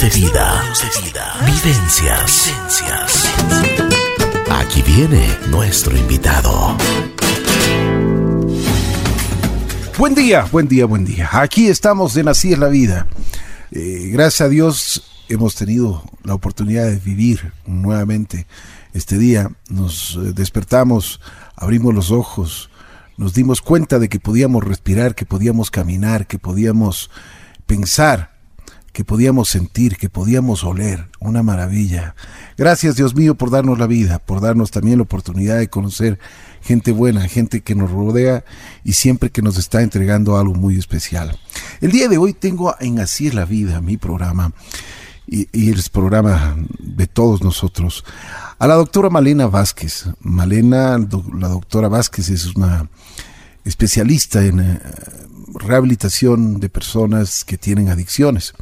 De vida. Vivencias. Aquí viene nuestro invitado. Buen día, buen día, buen día. Aquí estamos en Así es la vida. Eh, gracias a Dios hemos tenido la oportunidad de vivir nuevamente este día. Nos eh, despertamos, abrimos los ojos, nos dimos cuenta de que podíamos respirar, que podíamos caminar, que podíamos pensar, que podíamos sentir, que podíamos oler. Una maravilla. Gracias Dios mío por darnos la vida, por darnos también la oportunidad de conocer gente buena, gente que nos rodea y siempre que nos está entregando algo muy especial. El día de hoy tengo en Así es la vida, mi programa, y, el programa de todos nosotros, a la doctora Malena Vázquez. Malena, la doctora Vázquez es una especialista en eh, rehabilitación de personas que tienen adicciones.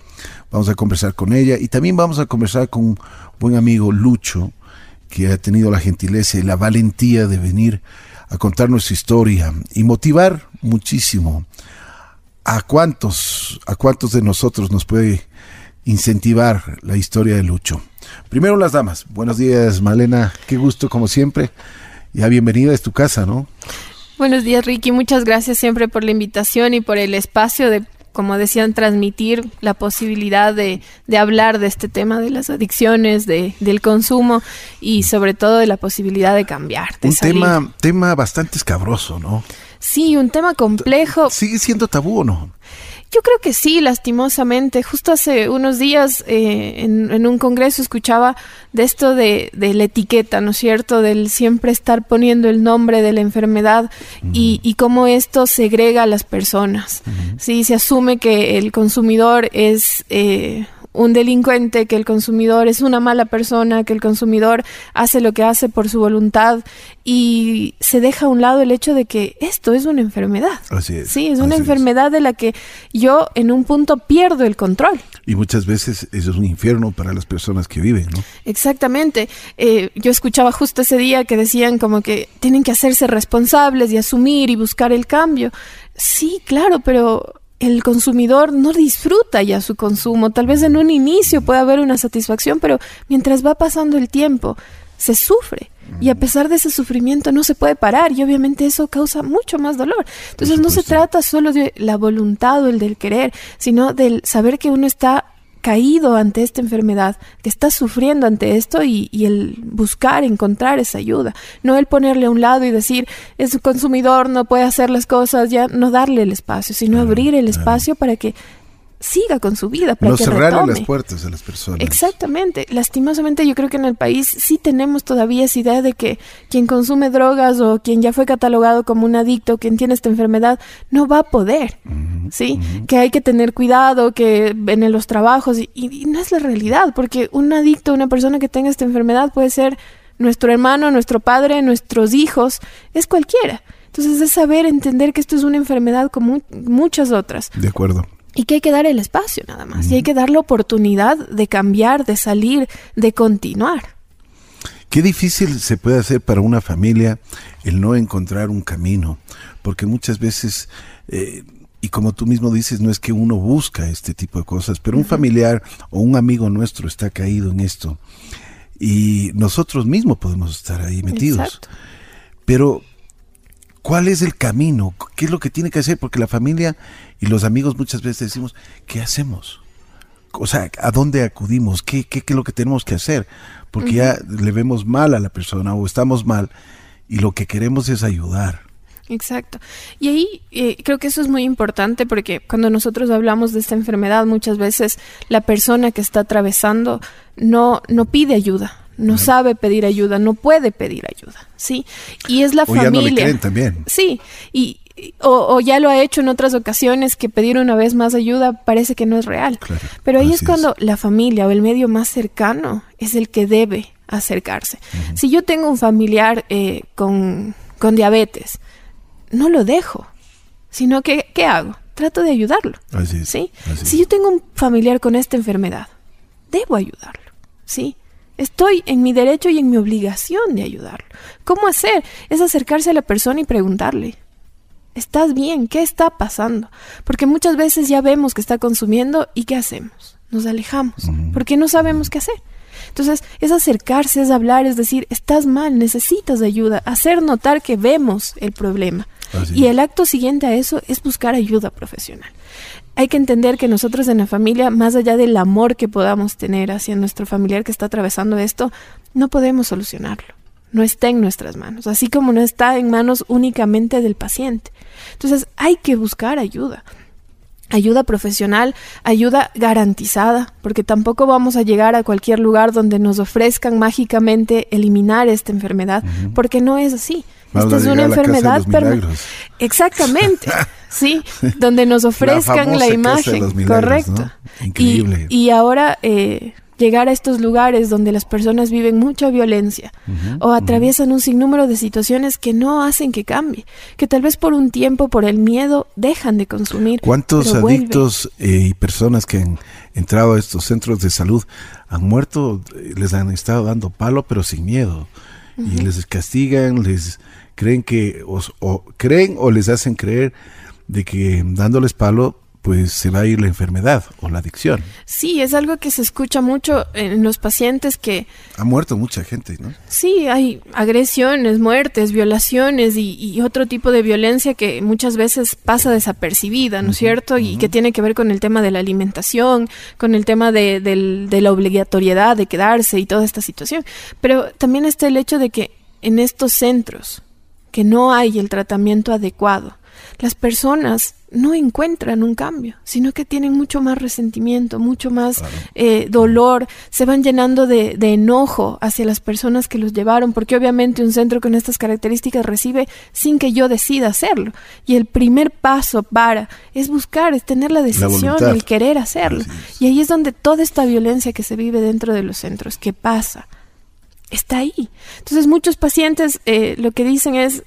Vamos a conversar con ella y también vamos a conversar con un buen amigo Lucho, que ha tenido la gentileza y la valentía de venir a contar nuestra historia y motivar muchísimo a cuántos, a cuántos de nosotros nos puede incentivar la historia de Lucho. Primero las damas. Buenos días, Malena. Qué gusto como siempre. Ya bienvenida a tu casa, ¿no? Buenos días, Ricky. Muchas gracias siempre por la invitación y por el espacio de, como decían, transmitir la posibilidad de, de hablar de este tema de las adicciones, de, del consumo y sobre todo de la posibilidad de cambiar. De un salir. tema, tema bastante escabroso, ¿no? Sí, un tema complejo. ¿Sigue siendo tabú o no? Yo creo que sí, lastimosamente. Justo hace unos días eh, en, en, un congreso escuchaba de esto de, de, la etiqueta, ¿no es cierto? Del siempre estar poniendo el nombre de la enfermedad uh -huh. y, y, cómo esto segrega a las personas. Uh -huh. Sí, se asume que el consumidor es... Eh, un delincuente, que el consumidor es una mala persona, que el consumidor hace lo que hace por su voluntad y se deja a un lado el hecho de que esto es una enfermedad. Así es. Sí, es una enfermedad es. de la que yo en un punto pierdo el control. Y muchas veces eso es un infierno para las personas que viven, ¿no? Exactamente. Eh, yo escuchaba justo ese día que decían como que tienen que hacerse responsables y asumir y buscar el cambio. Sí, claro, pero el consumidor no disfruta ya su consumo. Tal vez en un inicio puede haber una satisfacción, pero mientras va pasando el tiempo, se sufre. Y a pesar de ese sufrimiento no se puede parar y obviamente eso causa mucho más dolor. Entonces no se trata solo de la voluntad o el del querer, sino del saber que uno está caído ante esta enfermedad, que está sufriendo ante esto y, y, el buscar, encontrar esa ayuda. No el ponerle a un lado y decir, es un consumidor, no puede hacer las cosas, ya no darle el espacio, sino abrir el espacio para que siga con su vida. Para no que cerrarle retome. las puertas a las personas. Exactamente. Lastimosamente yo creo que en el país sí tenemos todavía esa idea de que quien consume drogas o quien ya fue catalogado como un adicto, quien tiene esta enfermedad, no va a poder. Uh -huh, ¿Sí? Uh -huh. Que hay que tener cuidado, que en los trabajos, y, y, no es la realidad, porque un adicto, una persona que tenga esta enfermedad puede ser nuestro hermano, nuestro padre, nuestros hijos, es cualquiera. Entonces es saber entender que esto es una enfermedad como muchas otras. De acuerdo y que hay que dar el espacio nada más, y hay que dar la oportunidad de cambiar, de salir, de continuar. Qué difícil se puede hacer para una familia el no encontrar un camino, porque muchas veces, eh, y como tú mismo dices, no es que uno busca este tipo de cosas, pero un familiar o un amigo nuestro está caído en esto, y nosotros mismos podemos estar ahí metidos. Exacto. Pero ¿Cuál es el camino? ¿Qué es lo que tiene que hacer? Porque la familia y los amigos muchas veces decimos, ¿qué hacemos? O sea, ¿a dónde acudimos? ¿Qué, qué, qué es lo que tenemos que hacer? Porque uh -huh. ya le vemos mal a la persona o estamos mal y lo que queremos es ayudar. Exacto. Y ahí eh, creo que eso es muy importante porque cuando nosotros hablamos de esta enfermedad, muchas veces la persona que está atravesando no, no pide ayuda, no sabe pedir ayuda, no puede pedir ayuda, ¿sí? Y es la o familia. Ya no le creen también. Sí, y o, o, ya lo ha hecho en otras ocasiones que pedir una vez más ayuda parece que no es real. Claro, Pero ahí es cuando es. la familia o el medio más cercano es el que debe acercarse. Uh -huh. Si yo tengo un familiar eh, con, con diabetes, no lo dejo, sino que ¿qué hago? Trato de ayudarlo. Así es, ¿sí? Así si yo tengo un familiar con esta enfermedad, debo ayudarlo, ¿sí? Estoy en mi derecho y en mi obligación de ayudarlo. ¿Cómo hacer? Es acercarse a la persona y preguntarle, ¿estás bien? ¿Qué está pasando? Porque muchas veces ya vemos que está consumiendo y ¿qué hacemos? nos alejamos, porque no sabemos qué hacer. Entonces, es acercarse, es hablar, es decir, estás mal, necesitas ayuda, hacer notar que vemos el problema. Y el acto siguiente a eso es buscar ayuda profesional. Hay que entender que nosotros en la familia, más allá del amor que podamos tener hacia nuestro familiar que está atravesando esto, no podemos solucionarlo. No está en nuestras manos, así como no está en manos únicamente del paciente. Entonces hay que buscar ayuda ayuda profesional, ayuda garantizada, porque tampoco vamos a llegar a cualquier lugar donde nos ofrezcan mágicamente eliminar esta enfermedad, porque no es así. esta es una enfermedad permanente. Exactamente. sí, donde nos ofrezcan la, imagen. Correcto. Increíble. Y, ahora eh, llegar a estos lugares donde las personas viven mucha violencia o atraviesan un sinnúmero de situaciones que no hacen que cambie, que tal vez por un tiempo, por el miedo, dejan de consumir. ¿Cuántos adictos eh, y personas que han entrado a estos centros de salud han muerto, eh, les han estado dando palo, pero sin miedo? Y les castigan, les creen que, o creen o les hacen creer de que dándoles palo pues se va a ir la enfermedad o la adicción. Sí, es algo que se escucha mucho en los pacientes que... Ha muerto mucha gente, ¿no? Sí, hay agresiones, muertes, violaciones y, otro tipo de violencia que muchas veces pasa desapercibida, ¿no es cierto? Y que tiene que ver con el tema de la alimentación, con el tema de, de la obligatoriedad de quedarse y toda esta situación. Pero también está el hecho de que en estos centros, que no hay el tratamiento adecuado, las personas no encuentran un cambio, sino que tienen mucho más resentimiento, mucho más eh, dolor, se van llenando de, enojo hacia las personas que los llevaron, porque obviamente un centro con estas características recibe sin que yo decida hacerlo. Y el primer paso para es buscar, es tener la decisión, el querer hacerlo. Y ahí es donde toda esta violencia que se vive dentro de los centros, que pasa, está ahí. Entonces muchos pacientes eh, lo que dicen es,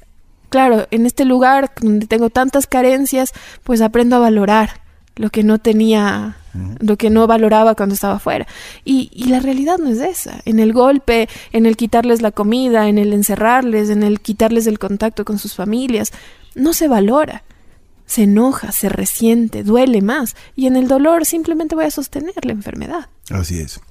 claro, en este lugar donde tengo tantas carencias, pues aprendo a valorar lo que no tenía, lo que no valoraba cuando estaba afuera. Y, y, la realidad no es esa. En el golpe, en el quitarles la comida, en el encerrarles, en el quitarles el contacto con sus familias, no se valora. Se enoja, se resiente, duele más. Y en el dolor simplemente voy a sostener la enfermedad. Así es.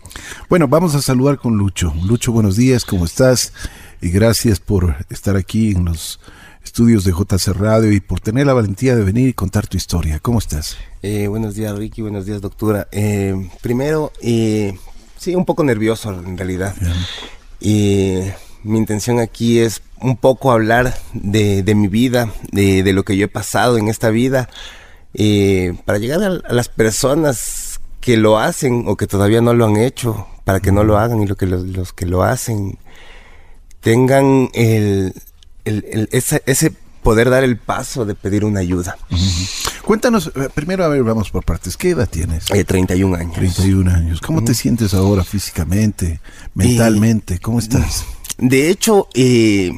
Bueno, vamos a saludar con Lucho. Lucho, buenos días, ¿cómo estás? Y gracias por estar aquí en los estudios de JC Radio y por tener la valentía de venir y contar tu historia. ¿Cómo estás? Eh, buenos días, Ricky. Buenos días, doctora. Eh, primero, eh, sí, un poco nervioso en realidad. Y mi intención aquí es un poco hablar de, mi vida, de, lo que yo he pasado en esta vida, para llegar a, las personas que lo hacen o que todavía no lo han hecho, para que no lo hagan y lo que los que lo hacen tengan el, el, ese, poder dar el paso de pedir una ayuda. Cuéntanos, eh, primero a ver, vamos por partes. ¿Qué edad tienes? Eh, 31 años. 31 años. ¿Cómo te sientes ahora físicamente, mentalmente? ¿Cómo estás? De hecho, eh,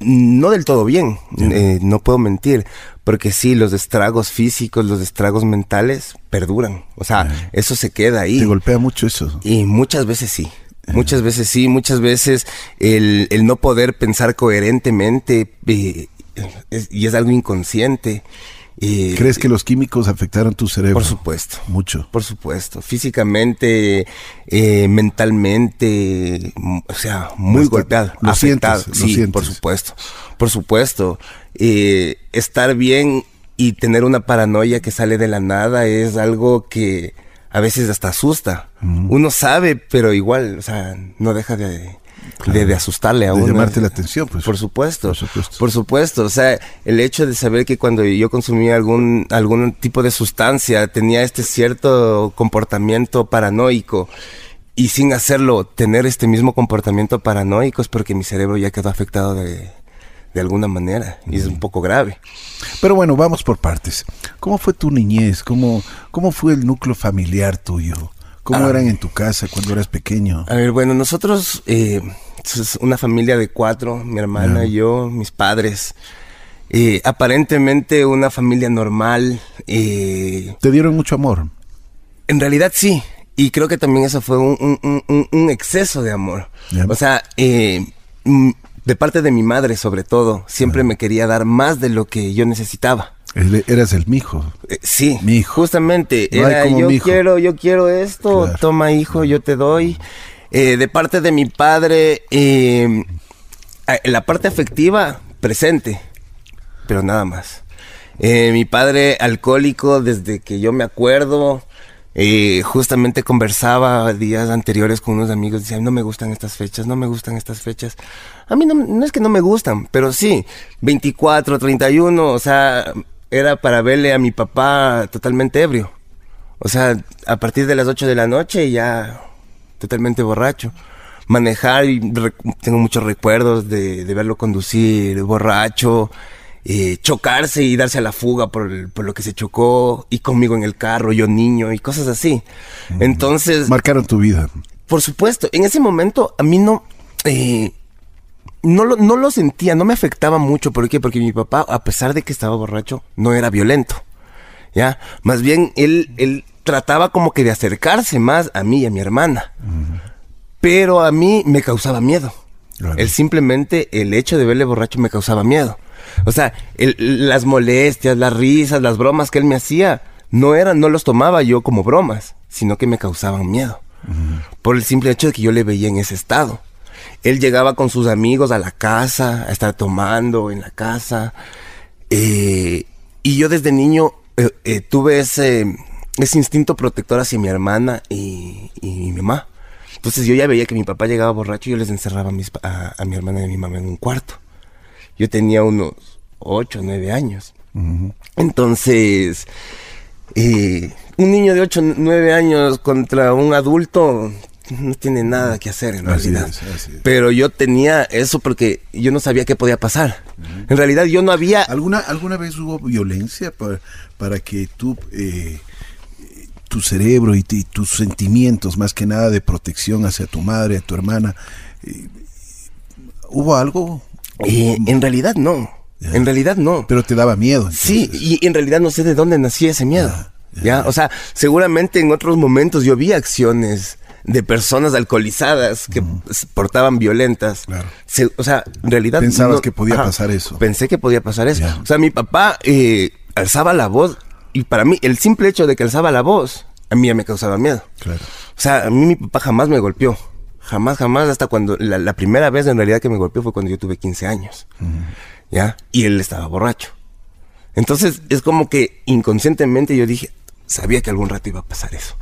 no del todo bien, eh, no puedo mentir, porque sí, los estragos físicos, los estragos mentales perduran. O sea, eso se queda ahí. ¿Te golpea mucho eso? Y muchas veces sí. Muchas veces sí, muchas veces el, el no poder pensar coherentemente eh, y es algo inconsciente. Eh, ¿Crees que los químicos afectaron tu cerebro? Por supuesto. Mucho. Por supuesto. Físicamente, eh, mentalmente, o sea, muy golpeado. Lo afectado. sí, por supuesto. Por supuesto. estar bien y tener una paranoia que sale de la nada es algo que a veces hasta asusta. Uno sabe, pero igual, o sea, no deja de, de, asustarle a de uno. llamarte la atención, pues. Por supuesto, por supuesto. Por supuesto. O sea, el hecho de saber que cuando yo consumía algún, algún tipo de sustancia tenía este cierto comportamiento paranoico y sin hacerlo tener este mismo comportamiento paranoico es porque mi cerebro ya quedó afectado de, de alguna manera y es un poco grave. Pero bueno, vamos por partes. ¿Cómo fue tu niñez? ¿Cómo, cómo fue el núcleo familiar tuyo? ¿Cómo ah. eran en tu casa cuando eras pequeño? A ver, bueno, nosotros, eh, una familia de cuatro, mi hermana, yo, mis padres. Eh, aparentemente una familia normal. Eh, ¿Te dieron mucho amor? En realidad sí. Y creo que también eso fue un, exceso de amor. O sea, eh, de parte de mi madre sobre todo, siempre me quería dar más de lo que yo necesitaba. Eras el mijo. Eh, sí, Mi hijo. justamente. No Era, yo mi hijo. quiero, yo quiero esto, Claro. toma hijo, yo te doy. Eh, de parte de mi padre, eh, la parte afectiva, presente, pero nada más. Eh, mi padre alcohólico desde que yo me acuerdo, eh, justamente conversaba días anteriores con unos amigos, decían, no me gustan estas fechas, no me gustan estas fechas. A mí no, no es que no me gustan, pero sí, 24, 31, o sea, era para verle a mi papá totalmente ebrio. O sea, a partir de las 8 de la noche ya totalmente borracho. Manejar, y tengo muchos recuerdos de, de verlo conducir borracho, eh, chocarse y darse a la fuga por, el- por lo que se chocó, y conmigo en el carro, yo niño, y cosas así. Entonces, Marcaron tu vida. por supuesto, en ese momento a mí no, eh, no, lo, no lo sentía, no me afectaba mucho. ¿Por qué? Porque mi papá, a pesar de que estaba borracho, no era violento. ¿Ya? Más bien, él, él trataba como que de acercarse más a mí y a mi hermana. Pero a mí me causaba miedo. Claro. Él simplemente, el hecho de verle borracho me causaba miedo. O sea, el- las molestias, las risas, las bromas que él me hacía, no eran, no los tomaba yo como bromas, sino que me causaban miedo. Por el simple hecho de que yo le veía en ese estado. Él llegaba con sus amigos a la casa, a estar tomando en la casa. eh, y yo desde niño eh, eh, tuve ese, ese instinto protector hacia mi hermana y, y mi mamá. Entonces yo ya veía que mi papá llegaba borracho y yo les encerraba a, mis a, a mi hermana y a mi mamá en un cuarto. Yo tenía unos 8 o 9 años. Entonces, eh, un niño de 8 o 9 años contra un adulto no tiene nada que hacer en Así realidad. es, así es. Pero yo tenía eso porque yo no sabía qué podía pasar. En realidad yo no había... ¿Alguna, ¿Alguna vez hubo violencia para, para que tú, eh, tu cerebro y, tus sentimientos, más que nada de protección hacia tu madre, a tu hermana, eh, ¿hubo algo? Eh, en realidad no. En realidad no. Pero te daba miedo. Sí, y en realidad no sé de dónde nacía ese miedo. Ya, ya. o sea, seguramente en otros momentos yo vi acciones de personas alcoholizadas que portaban violentas. Claro. Se- o sea, en realidad Pensabas que podía pasar eso. Pensé que podía pasar eso. O sea, mi papá eh, alzaba la voz y para mí el simple hecho de que alzaba la voz a mí ya me causaba miedo. Claro. O sea, a mí mi papá jamás me golpeó. Jamás, jamás, hasta cuando la, la primera vez en realidad que me golpeó fue cuando yo tuve 15 años. ¿Ya? Y él estaba borracho. Entonces es como que inconscientemente yo dije, sabía que algún rato iba a pasar eso.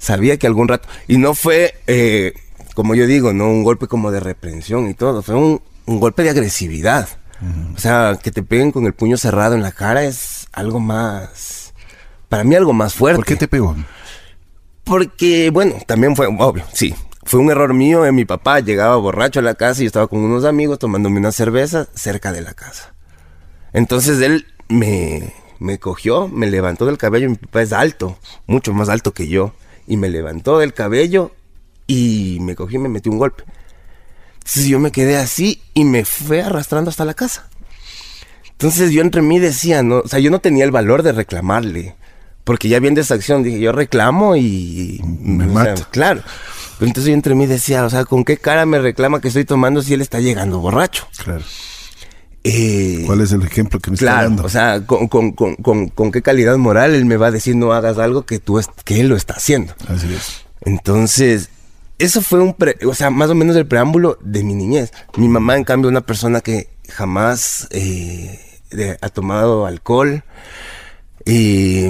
Sabía que algún rato. Y no fue, eh, como yo digo, no un golpe como de reprensión y todo, fue un, un golpe de agresividad. O sea, que te peguen con el puño cerrado en la cara es algo más, para mí algo más fuerte. ¿Por qué te pegó? Porque, bueno, también fue, obvio, sí. Fue un error mío. eh, mi papá llegaba borracho a la casa y yo estaba con unos amigos tomándome una cerveza cerca de la casa. Entonces él me, me cogió, me levantó del cabello. Mi papá es alto, mucho más alto que yo. Y me levantó del cabello y me cogió y me metió un golpe. Entonces yo me quedé así y me fue arrastrando hasta la casa. Entonces yo entre mí decía, no, o sea, yo no tenía el valor de reclamarle. Porque ya viendo esa acción, dije, yo reclamo y... Me sea, mato. claro. Pero entonces yo entre mí decía, o sea, ¿con qué cara me reclama que estoy tomando si él está llegando borracho? Claro. Eh, ¿Cuál es el ejemplo que me está Claro, dando? o sea, con, con- con- con- con qué calidad moral él me va a decir no hagas algo que tú que él lo está haciendo. Así es. Entonces, eso fue un, pre- o sea, más o menos el preámbulo de mi niñez. Mi mamá, en cambio, una persona que jamás eh, de- ha tomado alcohol. Y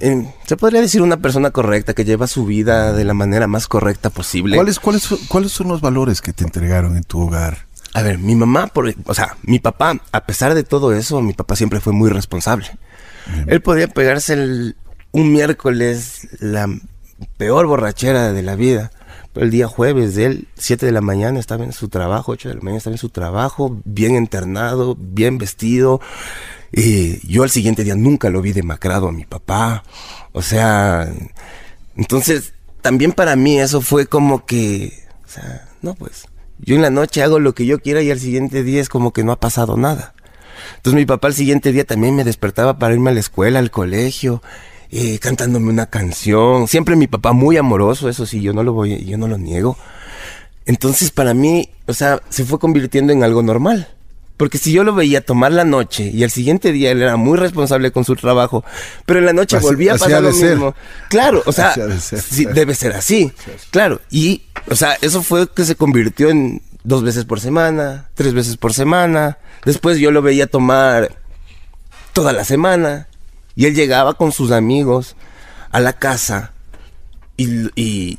eh, se podría decir una persona correcta que lleva su vida de la manera más correcta posible. ¿Cuáles, cuáles, ¿Cuáles son los valores que te entregaron en tu hogar? A ver, mi mamá, por, o sea, mi papá, a pesar de todo eso, mi papá siempre fue muy responsable. Él podía pegarse el- un miércoles la peor borrachera de la vida. Pero el día jueves de él, 7 de la mañana, estaba en su trabajo, 8 de la mañana estaba en su trabajo, bien internado, bien vestido. Y yo al siguiente día nunca lo vi demacrado a mi papá. O sea, entonces también para mí eso fue como que, o sea, no pues, yo en la noche hago lo que yo quiera y al siguiente día es como que no ha pasado nada. Entonces mi papá al siguiente día también me despertaba para irme a la escuela, al colegio, eh, cantándome una canción. Siempre mi papá muy amoroso, eso sí, yo no lo voy, yo no lo niego. Entonces para mí, o sea, se fue convirtiendo en algo normal. Porque si yo lo veía tomar la noche y al siguiente día él era muy responsable con su trabajo, pero en la noche Así- volvía a pasar lo ser. mismo. Claro, o sea, de ser. sí, debe ser así. Claro, y, o sea, eso fue que se convirtió en dos veces por semana, tres veces por semana. Después yo lo veía tomar toda la semana y él llegaba con sus amigos a la casa y, y,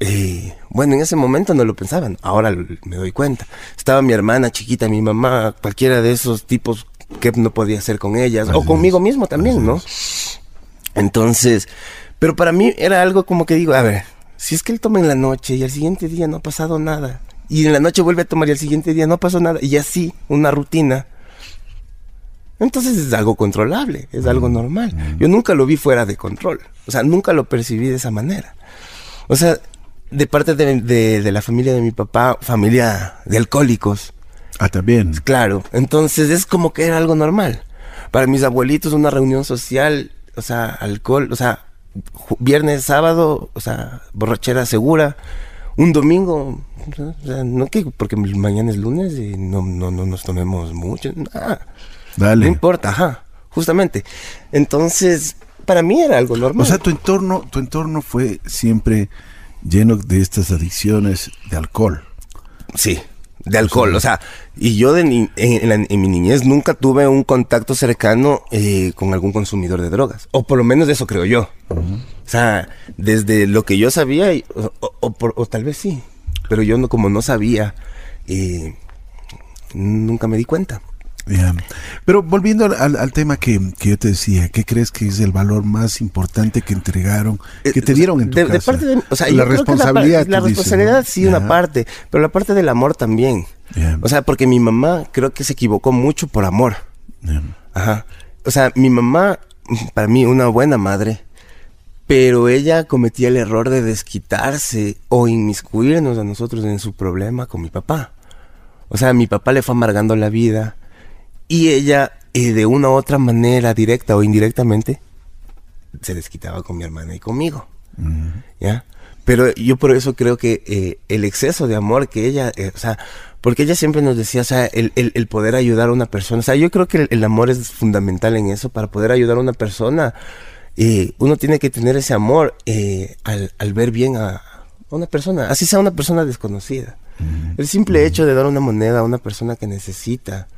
eh, bueno, en ese momento no lo pensaban, ahora me doy cuenta. Estaba mi hermana chiquita, mi mamá, cualquiera de esos tipos que no podía hacer con ellas, o Así conmigo es, mismo también, así ¿no? Entonces, pero para mí era algo como que digo, a ver, si es que él toma en la noche y al siguiente día no ha pasado nada, y en la noche vuelve a tomar y al siguiente día no pasó nada, y así, una rutina, entonces es algo controlable, es algo normal. Yo nunca lo vi fuera de control, o sea, nunca lo percibí de esa manera. O sea, de parte de, de- de la familia de mi papá, familia de alcohólicos, Ah, también. claro, entonces es como que era algo normal. Para mis abuelitos una reunión social, o sea, alcohol, o sea, viernes, sábado, o sea, borrachera segura, un domingo, o sea, no que porque mañana es lunes y no, no, no nos tomemos mucho, nada. Dale. No importa, ajá, justamente. Entonces, para mí era algo normal. O sea, tu entorno, tu entorno fue siempre lleno de estas adicciones de alcohol. sí, de alcohol, o sea, y yo de ni- en, en la- en mi niñez nunca tuve un contacto cercano eh, con algún consumidor de drogas, o por lo menos eso creo yo. O sea, desde lo que yo sabía, o, o- o por- o tal vez sí, pero yo no, como no sabía, eh, nunca me di cuenta. Pero volviendo al, tema que, que yo te decía, ¿qué crees que es el valor más importante que entregaron, que te Eh, dieron en tu de, de casa? parte de, o sea, la responsabilidad. la, dices, responsabilidad ¿no? sí una parte, pero la parte del amor también. O sea, porque mi mamá creo que se equivocó mucho por amor. Ajá. O sea, mi mamá, para mí, una buena madre, pero ella cometía el error de desquitarse o inmiscuirnos a nosotros en su problema con mi papá. O sea, mi papá le fue amargando la vida y ella, eh, de una u otra manera, directa o indirectamente, se desquitaba con mi hermana y conmigo. ¿Ya? Pero yo por eso creo que eh, el exceso de amor que ella, eh, o sea, porque ella siempre nos decía, o sea, el, el- el poder ayudar a una persona, o sea, yo creo que el, el amor es fundamental en eso, para poder ayudar a una persona, eh, uno tiene que tener ese amor eh, al, al ver bien a, a una persona, así sea una persona desconocida. El simple hecho de dar una moneda a una persona que necesita,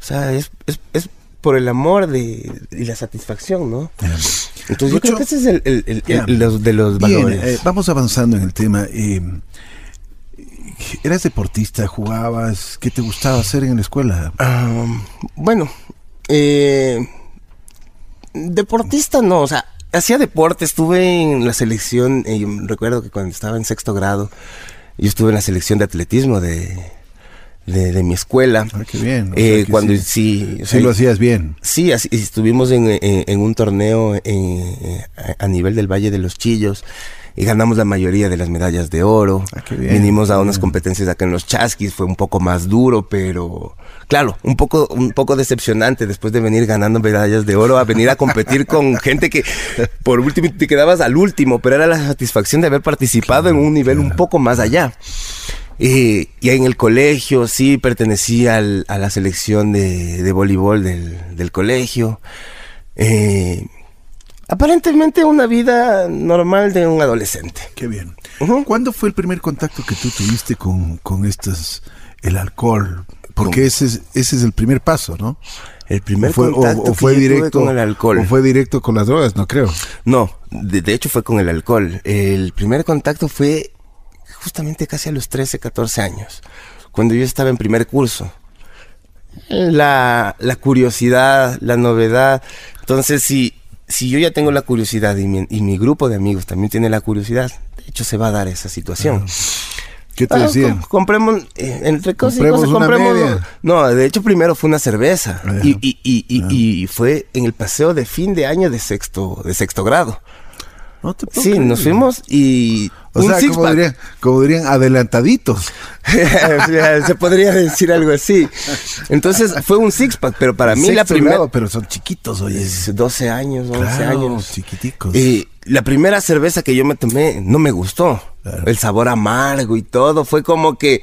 o sea, es, es, es por el amor de, y la satisfacción, ¿no? Ya. Entonces yo creo que ese es el, el- el- ya. el- los, de los Bien, valores. eh, vamos avanzando en el tema. eh, ¿Eras deportista? ¿Jugabas? ¿Qué te gustaba hacer en la escuela? Bueno, eh, deportista no, o sea, hacía deporte, estuve en la selección, eh, recuerdo que cuando estaba en sexto grado, yo estuve en la selección de atletismo de, de, de mi escuela. Ah, qué bien. Eh, cuando sí, sí, o sí sea, lo hacías bien. Sí, así, estuvimos en, en- en un torneo en- a nivel del Valle de los Chillos y ganamos la mayoría de las medallas de oro. Ah, qué bien, Vinimos a unas bien. competencias acá en los Chasquis, fue un poco más duro, pero claro, un poco, un poco decepcionante después de venir ganando medallas de oro a venir a competir con gente que por último te quedabas al último, pero era la satisfacción de haber participado en un nivel un poco más allá. Eh, y en el colegio sí pertenecía al- a la selección de, de voleibol del, del colegio. Eh, aparentemente una vida normal de un adolescente. Qué bien. ¿Cuándo fue el primer contacto que tú tuviste con, con estas, el alcohol? Porque ese es, ese es el primer paso, ¿no? El primer o fue, contacto o fue que yo tuve directo con el alcohol. O fue directo con las drogas, no creo. No, de, de hecho fue con el alcohol. El primer contacto fue justamente casi a los 13, 14 años, cuando yo estaba en primer curso. La, la curiosidad, la novedad. Entonces, si, si yo ya tengo la curiosidad y mi, y mi grupo de amigos también tiene la curiosidad, de hecho se va a dar esa situación. ¿Qué te Ah, decían? com- compremos, eh, entre cosas y Compremos cosas, una compremos. media. No, de hecho, primero fue una cerveza. Ah, Y, y, y, y- y fue en el paseo de fin de año de sexto, de sexto grado. No te puedo Sí, creer. nos fuimos y. O un sea, six como dirían, como dirían, adelantaditos. Se podría decir algo así. Entonces fue un six pack, pero para mí la primera. pero son chiquitos, oye. es 12 años, 11 Claro, años. chiquiticos. Y la primera cerveza que yo me tomé no me gustó. Claro. El sabor amargo y todo. Fue como que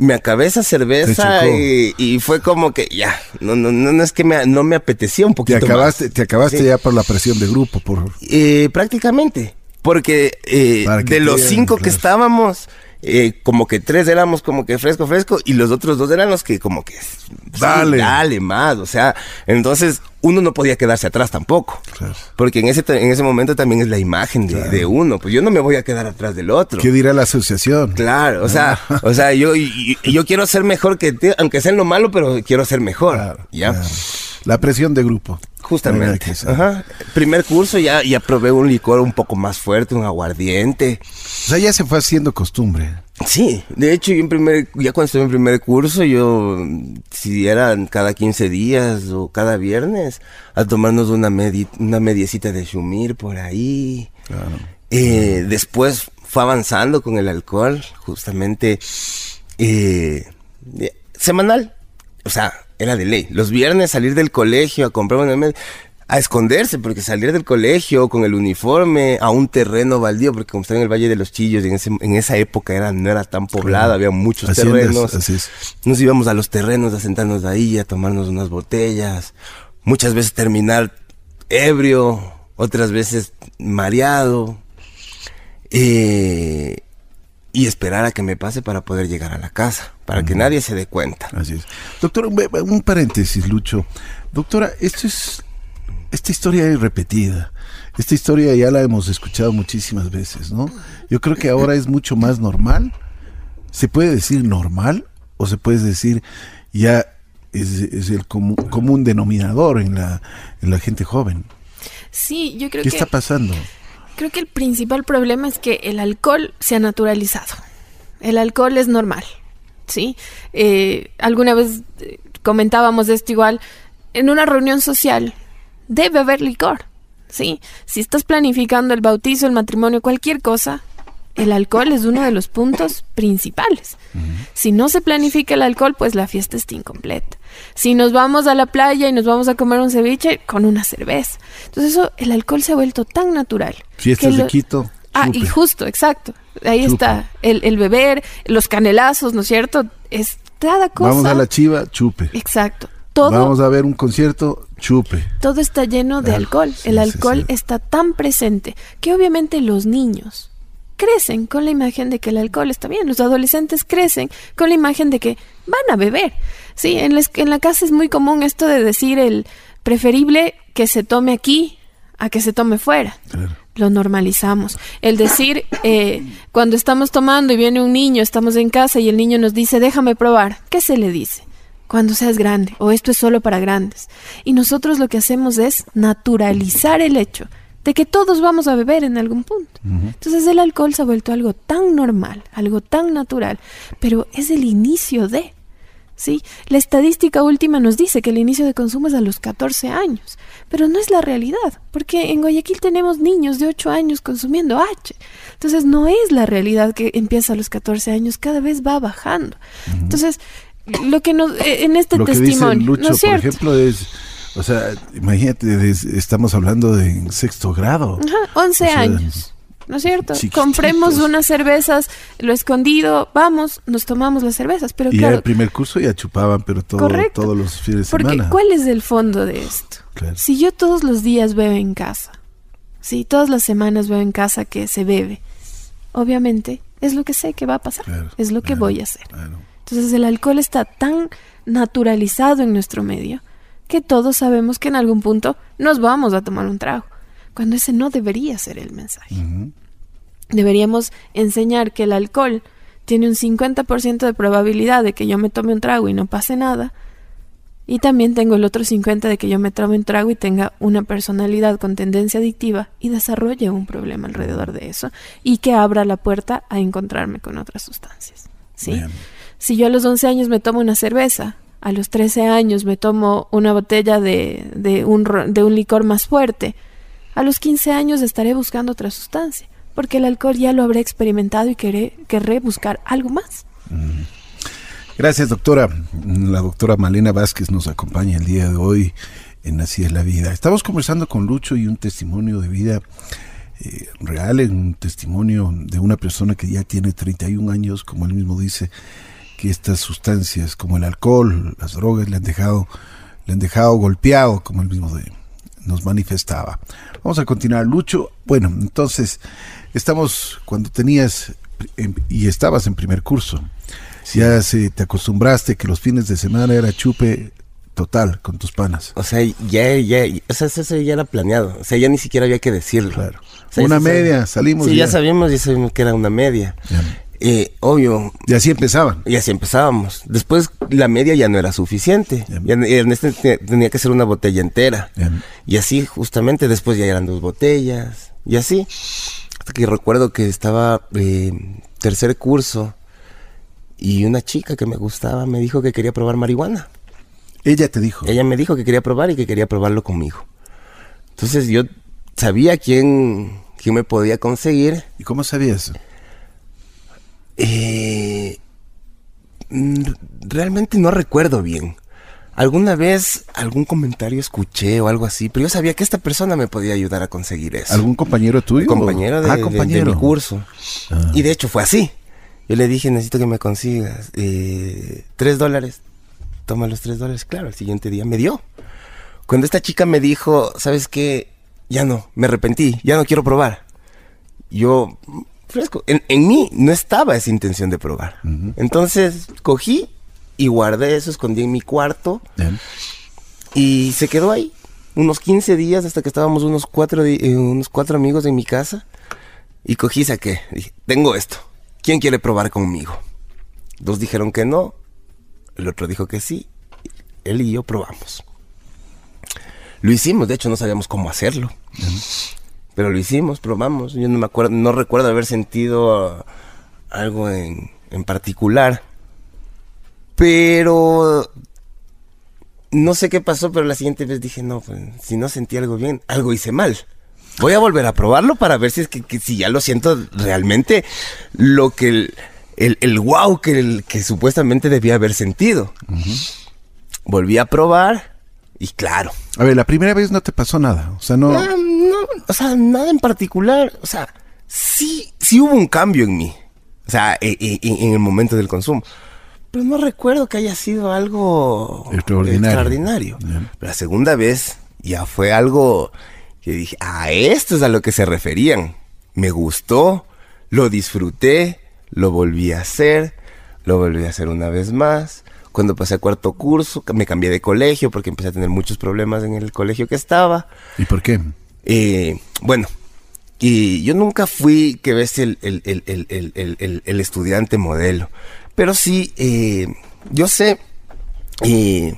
me acabé esa cerveza y, y, fue como que ya, no, no, no, es que me, no me apetecía un poquito Te acabaste, más. te acabaste ya por la presión de grupo, por... Eh, prácticamente, porque eh, de los cinco que estábamos, eh, como que tres éramos como que fresco, fresco, y los otros dos eran los que como que... Dale. dale más, o sea, entonces uno no podía quedarse atrás tampoco. Claro. Porque en ese, en ese momento también es la imagen de, de, uno, pues yo no me voy a quedar atrás del otro. ¿Qué dirá la asociación? Claro, o sea, o sea, yo, yo, quiero ser mejor que ti, aunque sea en lo malo, pero quiero ser mejor. Claro, ¿ya? La presión de grupo. Justamente. Ajá. Primer curso ya, ya probé un licor un poco más fuerte, un aguardiente. O sea, ya se fue haciendo costumbre. Sí, de hecho, yo en primer, ya cuando estuve en primer curso, yo, si eran cada 15 días o cada viernes, a tomarnos una, medi una mediecita de shumir por ahí. Claro. Eh, después fue avanzando con el alcohol, justamente eh, semanal. O sea, era de ley. Los viernes salir del colegio a comprar una media a esconderse, porque salir del colegio con el uniforme a un terreno baldío, porque como está en el Valle de los Chillos, en, ese, en esa época era, no era tan poblada, claro. había muchos así terrenos. Es, así es. Nos íbamos a los terrenos a sentarnos ahí, a tomarnos unas botellas, muchas veces terminar ebrio, otras veces mareado, eh, y esperar a que me pase para poder llegar a la casa, para uh -huh. que nadie se dé cuenta. Así es. Doctor, un paréntesis, Lucho. Doctora, esto es esta historia es repetida. Esta historia ya la hemos escuchado muchísimas veces, ¿no? Yo creo que ahora es mucho más normal. ¿Se puede decir normal? ¿O se puede decir ya es, es el común, común, denominador en la, en la gente joven? Sí, yo creo ¿Qué que... está pasando? Creo que el principal problema es que el alcohol se ha naturalizado. El alcohol es normal, ¿sí? Eh, alguna vez comentábamos de esto igual. En una reunión social debe haber licor. Sí, si estás planificando el bautizo, el matrimonio, cualquier cosa, el alcohol es uno de los puntos principales. Uh -huh. Si no se planifica el alcohol, pues la fiesta está incompleta. Si nos vamos a la playa y nos vamos a comer un ceviche, con una cerveza. Entonces eso, el alcohol se ha vuelto tan natural. Fiestas de Quito. Ah, y justo, exacto. Ahí está el, el, beber, los canelazos, ¿no es cierto? Es cada cosa. Vamos a la chiva, chupe. Exacto. Todo, Vamos a ver un concierto, chupe. Todo está lleno de Ah, alcohol. sí, el sí, alcohol sí. está tan presente que obviamente los niños crecen con la imagen de que el alcohol está bien. Los adolescentes crecen con la imagen de que van a beber. Sí, en la, en la casa es muy común esto de decir el preferible que se tome aquí a que se tome fuera. Claro. Lo normalizamos. El decir, eh, cuando estamos tomando y viene un niño, estamos en casa y el niño nos dice, déjame probar, ¿qué se le dice? Cuando seas grande, o esto es solo para grandes. Y nosotros lo que hacemos es naturalizar el hecho de que todos vamos a beber en algún punto. Ujú. Entonces el alcohol se ha vuelto algo tan normal, algo tan natural, pero es el inicio de... ¿sí? La estadística última nos dice que el inicio de consumo es a los 14 años, pero no es la realidad, porque en Guayaquil tenemos niños de 8 años consumiendo H. Entonces no es la realidad que empieza a los 14 años, cada vez va bajando. Entonces, lo que nos, eh, en este Lo que testimonio, dice Lucho, ¿no es por ejemplo, es, o sea, imagínate, es- estamos hablando de en sexto grado. Ajá, 11 O sea, años. ¿No es cierto? Compremos unas cervezas, lo escondido, vamos, nos tomamos las cervezas, pero Y claro, el primer curso ya chupaban, pero todo, Correcto. todos los fines de porque semana. ¿cuál es el fondo de esto? Claro. Si yo todos los días bebo en casa, si todas las semanas veo en casa que se bebe, obviamente es lo que sé que va a pasar, Claro, es lo que claro, voy a hacer. Entonces el alcohol está tan naturalizado en nuestro medio que todos sabemos que en algún punto nos vamos a tomar un trago, cuando ese no debería ser el mensaje. Deberíamos enseñar que el alcohol tiene un 50% de probabilidad de que yo me tome un trago y no pase nada. Y también tengo el otro 50% de que yo me tome un trago y tenga una personalidad con tendencia adictiva y desarrolle un problema alrededor de eso y que abra la puerta a encontrarme con otras sustancias. ¿sí? Bien. Si yo a los 11 años me tomo una cerveza, a los 13 años me tomo una botella de, de, un, de un licor más fuerte, a los 15 años estaré buscando otra sustancia, porque el alcohol ya lo habré experimentado y querré, querré buscar algo más. Gracias, doctora. La doctora Malena Vázquez nos acompaña el día de hoy en Así es la vida. Estamos conversando con Lucho y un testimonio de vida eh, real, un testimonio de una persona que ya tiene 31 años, como él mismo dice, que estas sustancias como el alcohol, las drogas le han dejado, le han dejado golpeado, como él mismo nos manifestaba. Vamos a continuar, Lucho. Bueno, entonces estamos cuando tenías em- y estabas en primer curso. Ya se, te acostumbraste que los fines de semana era chupe total con tus panas. O sea, ya, ya, o sea, eso ya era planeado. O sea, ya ni siquiera había que decirlo. Claro. O sea, una media, salimos. Sí, ya, ya. sabíamos, ya sabíamos que era una media. Eh, obvio, Y así empezaban. y así empezábamos. Después la media ya no era suficiente. Ya. Este te- tenía que ser una botella entera. Ya. Y así justamente después ya eran dos botellas. Y así. Hasta que recuerdo que estaba eh, tercer curso y una chica que me gustaba me dijo que quería probar marihuana. Ella te dijo. Ella me dijo que quería probar y que quería probarlo conmigo. Entonces yo sabía quién, quién me podía conseguir. ¿Y cómo sabías? Eh, mm, realmente no recuerdo bien. Alguna vez algún comentario escuché o algo así, pero yo sabía que esta persona me podía ayudar a conseguir eso. ¿Algún compañero tuyo? compañero de, ah, de- compañero. de mi curso. Ah. Y de hecho fue así. Yo le dije, necesito que me consigas eh, tres dólares. Toma los tres dólares. Claro, el siguiente día me dio. Cuando esta chica me dijo, ¿sabes qué? Ya no, me arrepentí, ya no quiero probar. Yo, mm, fresco, en, en mí no estaba esa intención de probar. Entonces cogí y guardé eso, escondí en mi cuarto y se quedó ahí unos 15 días hasta que estábamos unos cuatro, eh, unos cuatro amigos en mi casa. Y cogí y saqué. Dije, tengo esto. ¿Quién quiere probar conmigo? Dos dijeron que no. El otro dijo que sí. Él y yo probamos. Lo hicimos, de hecho no sabíamos cómo hacerlo. Pero lo hicimos, probamos. Yo no me acuerdo, no recuerdo haber sentido algo en, en particular. Pero no sé qué pasó, pero la siguiente vez dije, no, pues, si no sentí algo bien, algo hice mal. Voy a volver a probarlo para ver si es que, que si ya lo siento realmente lo que el, el, el wow que, el- que supuestamente debía haber sentido. Volví a probar y claro. A ver, la primera vez no te pasó nada. O sea, no. Ah, no, o sea, nada en particular. O sea, sí, sí hubo un cambio en mí. O sea, e- e- en, en el momento del consumo. Pero no recuerdo que haya sido algo Extraordinario. la segunda vez ya fue algo que dije, a esto es a lo que se referían. Me gustó, lo disfruté, lo volví a hacer, lo volví a hacer una vez más. Cuando pasé a cuarto curso, me cambié de colegio porque empecé a tener muchos problemas en el colegio que estaba. ¿Y por qué? Eh, bueno, y yo nunca fui, que ves, el, el- el- el estudiante modelo. Pero sí, eh, yo sé, eh,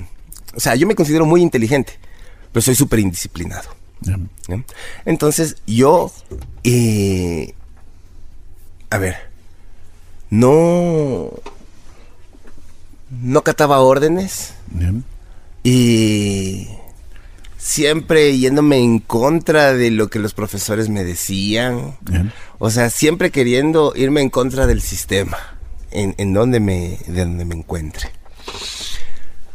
o sea, yo me considero muy inteligente, pero soy súper indisciplinado. Entonces, yo, eh, a ver, no, no cataba órdenes y siempre yéndome en contra de lo que los profesores me decían. O sea, siempre queriendo irme en contra del sistema en, en donde me, de donde me encuentre.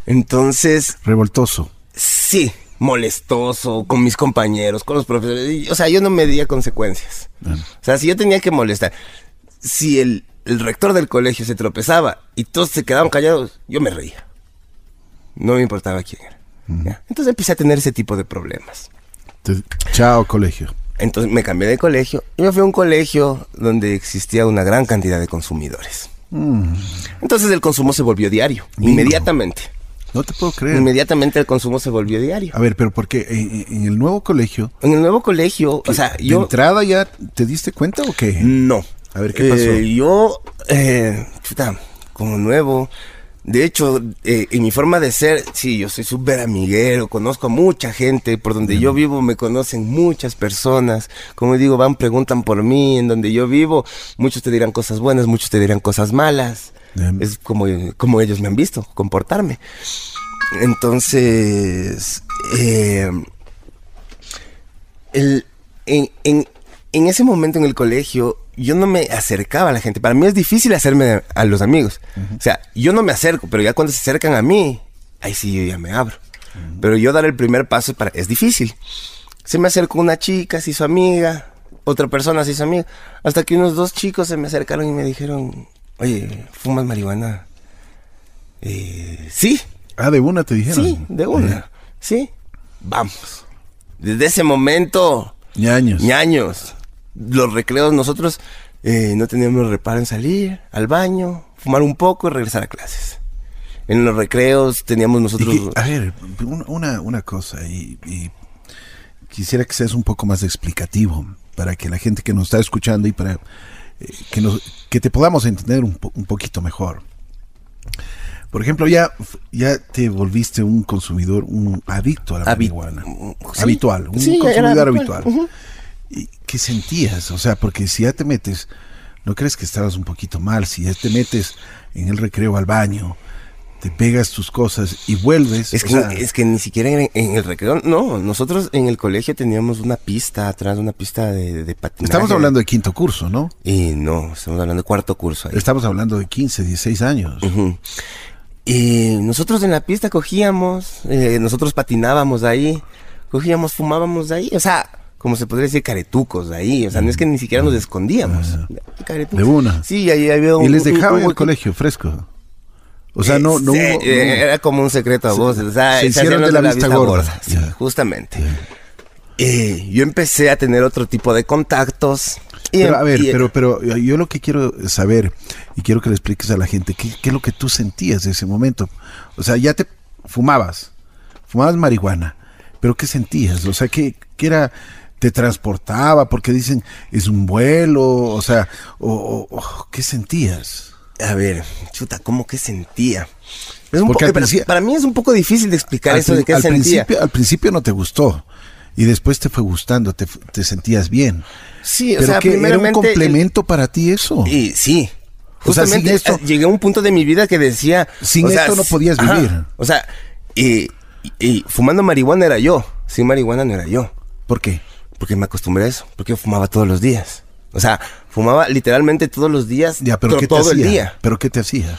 Entonces, Revoltoso. sí, molestoso con mis compañeros, con los profesores. O sea, yo no medía consecuencias. O sea, si yo tenía que molestar, si el, el rector del colegio se tropezaba y todos se quedaban callados, yo me reía. No me importaba quién era. ¿ya? Entonces empecé a tener ese tipo de problemas. Chao, colegio. Entonces me cambié de colegio y me fui a un colegio donde existía una gran cantidad de consumidores. Entonces el consumo se volvió diario, inmediatamente. No te puedo creer. Inmediatamente el consumo se volvió diario. A ver, pero ¿por qué? En, en el nuevo colegio, En el nuevo colegio, o sea, ¿de yo... entrada ya te diste cuenta o qué? No. A ver, ¿qué pasó? Eh, yo, eh, chuta, como nuevo. De hecho, eh, en mi forma de ser, sí, yo soy súper amiguero, conozco a mucha gente, por donde yo vivo me conocen muchas personas, como digo, van, preguntan por mí, en donde yo vivo, muchos te dirán cosas buenas, muchos te dirán cosas malas, Em. es como, como ellos me han visto comportarme. Entonces, eh, el, en, en, en ese momento en el colegio, yo no me acercaba a la gente. Para mí es difícil hacerme a los amigos. O sea, yo no me acerco, pero ya cuando se acercan a mí, ahí sí yo ya me abro. Pero yo dar el primer paso para, es difícil. Se me acercó una chica, se hizo amiga, otra persona se hizo amiga, hasta que unos dos chicos se me acercaron y me dijeron, oye, ¿fumas marihuana? Eh, sí. Ah, de una te dijeron. Sí, de una. Eh, Sí. Vamos. Desde ese momento, ñaños. ñaños. Los recreos nosotros eh, no teníamos reparo en salir al baño, fumar un poco y regresar a clases. En los recreos teníamos nosotros... a ver, un- una, una cosa, y, y quisiera que seas un poco más explicativo para que la gente que nos está escuchando y para eh, que, nos, que te podamos entender un, po- un poquito mejor. Por ejemplo, ya, ya te volviste un consumidor, un adicto a la Habi- marihuana. sí. Habitual, un Sí, consumidor habitual. habitual. ¿Y qué sentías? O sea, porque si ya te metes, ¿no crees que estabas un poquito mal? Si ya te metes en el recreo al baño, te pegas tus cosas y vuelves. Es que, sea, es que ni siquiera en, en el recreo, no, nosotros en el colegio teníamos una pista atrás, una pista de, de patinaje. estamos hablando de quinto curso, ¿no? Y no, estamos hablando de cuarto curso ahí. Estamos hablando de 15, 16 años. Y nosotros en la pista cogíamos, eh, nosotros patinábamos ahí, cogíamos, fumábamos ahí, o sea, como se podría decir, caretucos de ahí, o sea, no es que ni siquiera nos escondíamos. Caretucos. De una. Sí, ahí había un... Y les un en el colegio fresco. O sea, no, no, Sí, hubo- no eh, hubo- Era como un secreto a Se- voces, o sea, se hicieron de los la vista gorda. Sí, justamente. Eh, yo empecé a tener otro tipo de contactos. y Pero, em- a ver, y- pero, pero yo lo que quiero saber y quiero que le expliques a la gente qué, qué es lo que tú sentías en ese momento. O sea, ya te fumabas, fumabas marihuana, pero ¿qué sentías? O sea, ¿qué, qué era? ¿Te transportaba? Porque dicen, es un vuelo, o sea, o, ¿qué sentías? A ver, chuta, ¿cómo que sentía? Es un poco- al para, para mí es un poco difícil de explicar Al eso de qué al sentía. Principio, al principio no te gustó y después te fue gustando, te, te sentías bien. Sí, o pero sea, que era un complemento para ti eso. Y sí. O sea, sin Justamente esto- eh, llegué a un punto de mi vida que decía... Sin sea, esto no podías ajá, vivir. O sea, y, y- y fumando marihuana era yo. Sin marihuana no era yo. ¿Por qué? Porque me acostumbré a eso. Porque yo fumaba todos los días. O sea, fumaba literalmente todos los días. Ya, pero to- ¿qué te todo el día. ¿Pero qué te hacía?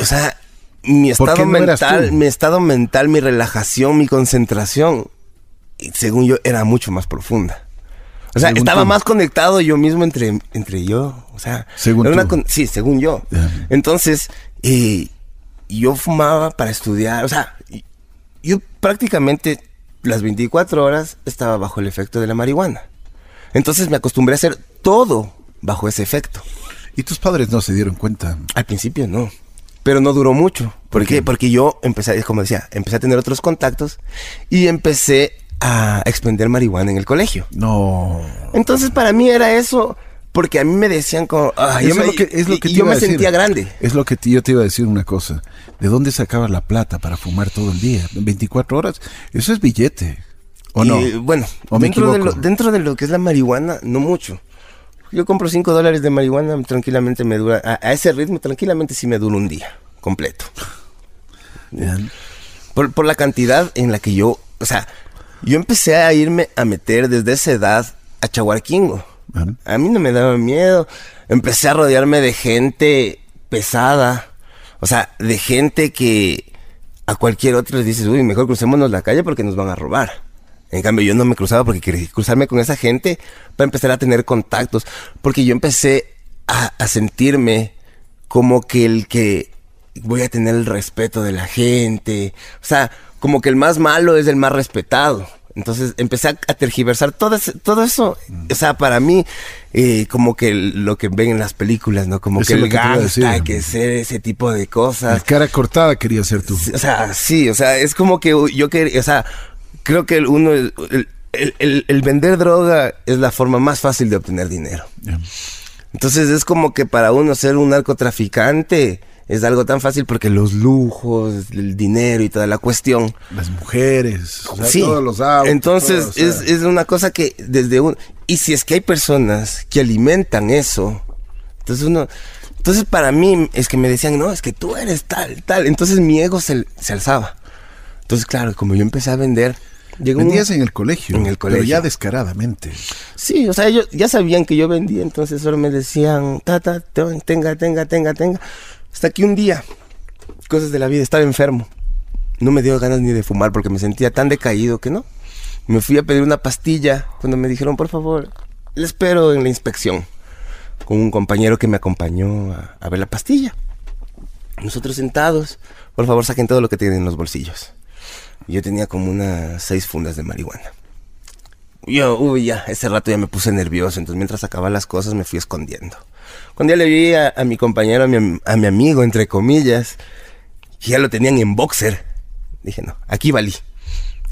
O sea, mi ¿Por qué estado no mental, mi estado mental, mi relajación, mi concentración, según yo, era mucho más profunda. O sea, Según estaba tú. más conectado yo mismo entre, entre yo. O sea, Según era una tú. con- sí, según yo. Entonces, eh, yo fumaba para estudiar. O sea, yo prácticamente las 24 horas estaba bajo el efecto de la marihuana. Entonces me acostumbré a hacer todo bajo ese efecto. ¿Y tus padres no se dieron cuenta? Al principio no. Pero no duró mucho. ¿Por, ¿Por qué? Porque yo empecé, como decía, empecé a tener otros contactos y empecé a expender marihuana en el colegio. No. Entonces para mí era eso, porque a mí me decían como... ah, yo me, lo que, es lo que yo me sentía grande. Es lo que yo te iba a decir una cosa. ¿De dónde sacabas la plata para fumar todo el día? ¿En 24 horas? Eso es billete. ¿O no? Bueno, ¿O dentro de, lo, dentro de lo que es la marihuana, no mucho. Yo compro 5 dólares de marihuana, tranquilamente me dura, a, a ese ritmo, tranquilamente sí me dura un día completo. Por, por la cantidad en la que yo, o sea, yo empecé a irme a meter desde esa edad a Chaguarquingo. Ajá. A mí no me daba miedo. Empecé a rodearme de gente pesada. O sea, de gente que a cualquier otro le dices, uy, mejor crucémonos la calle porque nos van a robar. En cambio, yo no me cruzaba porque quería cruzarme con esa gente para empezar a tener contactos. Porque yo empecé a sentirme como que el que voy a tener el respeto de la gente. O sea, como que el más malo es el más respetado. Entonces empecé a, tergiversar todo, ese- todo eso. O sea, para mí, eh, como que lo que ven en las películas, ¿no? Como Eso que el que gangsta, que ser ese tipo de La cosas. cara cortada quería ser tú. O sea, sí, o sea, es como que yo quería, o sea, creo que uno, el, el- el- el vender droga es la forma más fácil de obtener dinero. Entonces es como que para uno ser un narcotraficante es algo tan fácil porque los lujos, el dinero y toda la cuestión. Las mujeres, o sea, sí. todos los autos. Entonces todo, o sea, es, es una cosa que desde un... Y si es que hay personas que alimentan eso, entonces uno... Entonces para mí es que me decían, no, es que tú eres tal, tal. Entonces mi ego se, se alzaba. Entonces claro, como yo empecé a vender... Llegó un- Vendías en el colegio. En el Pero colegio. ya descaradamente. Sí, o sea, ellos ya sabían que yo vendía, entonces solo me decían, tata, te- tenga, tenga, tenga, tenga. Hasta que un día, cosas de la vida, estaba enfermo. No me dio ganas ni de fumar porque me sentía tan decaído que no. Me fui a pedir una pastilla cuando me dijeron, por favor, le espero en la inspección. Con un compañero que me acompañó a, a ver la pastilla. Nosotros sentados, por favor saquen todo lo que tienen en los bolsillos. Yo tenía como unas seis fundas de marihuana. Yo, uy, ya, ese rato ya me puse nervioso, entonces mientras sacaba las cosas me fui escondiendo. Cuando ya le vi a, mi compañero, a mi, amigo, entre comillas, que ya lo tenían en boxer, dije, no, aquí valí.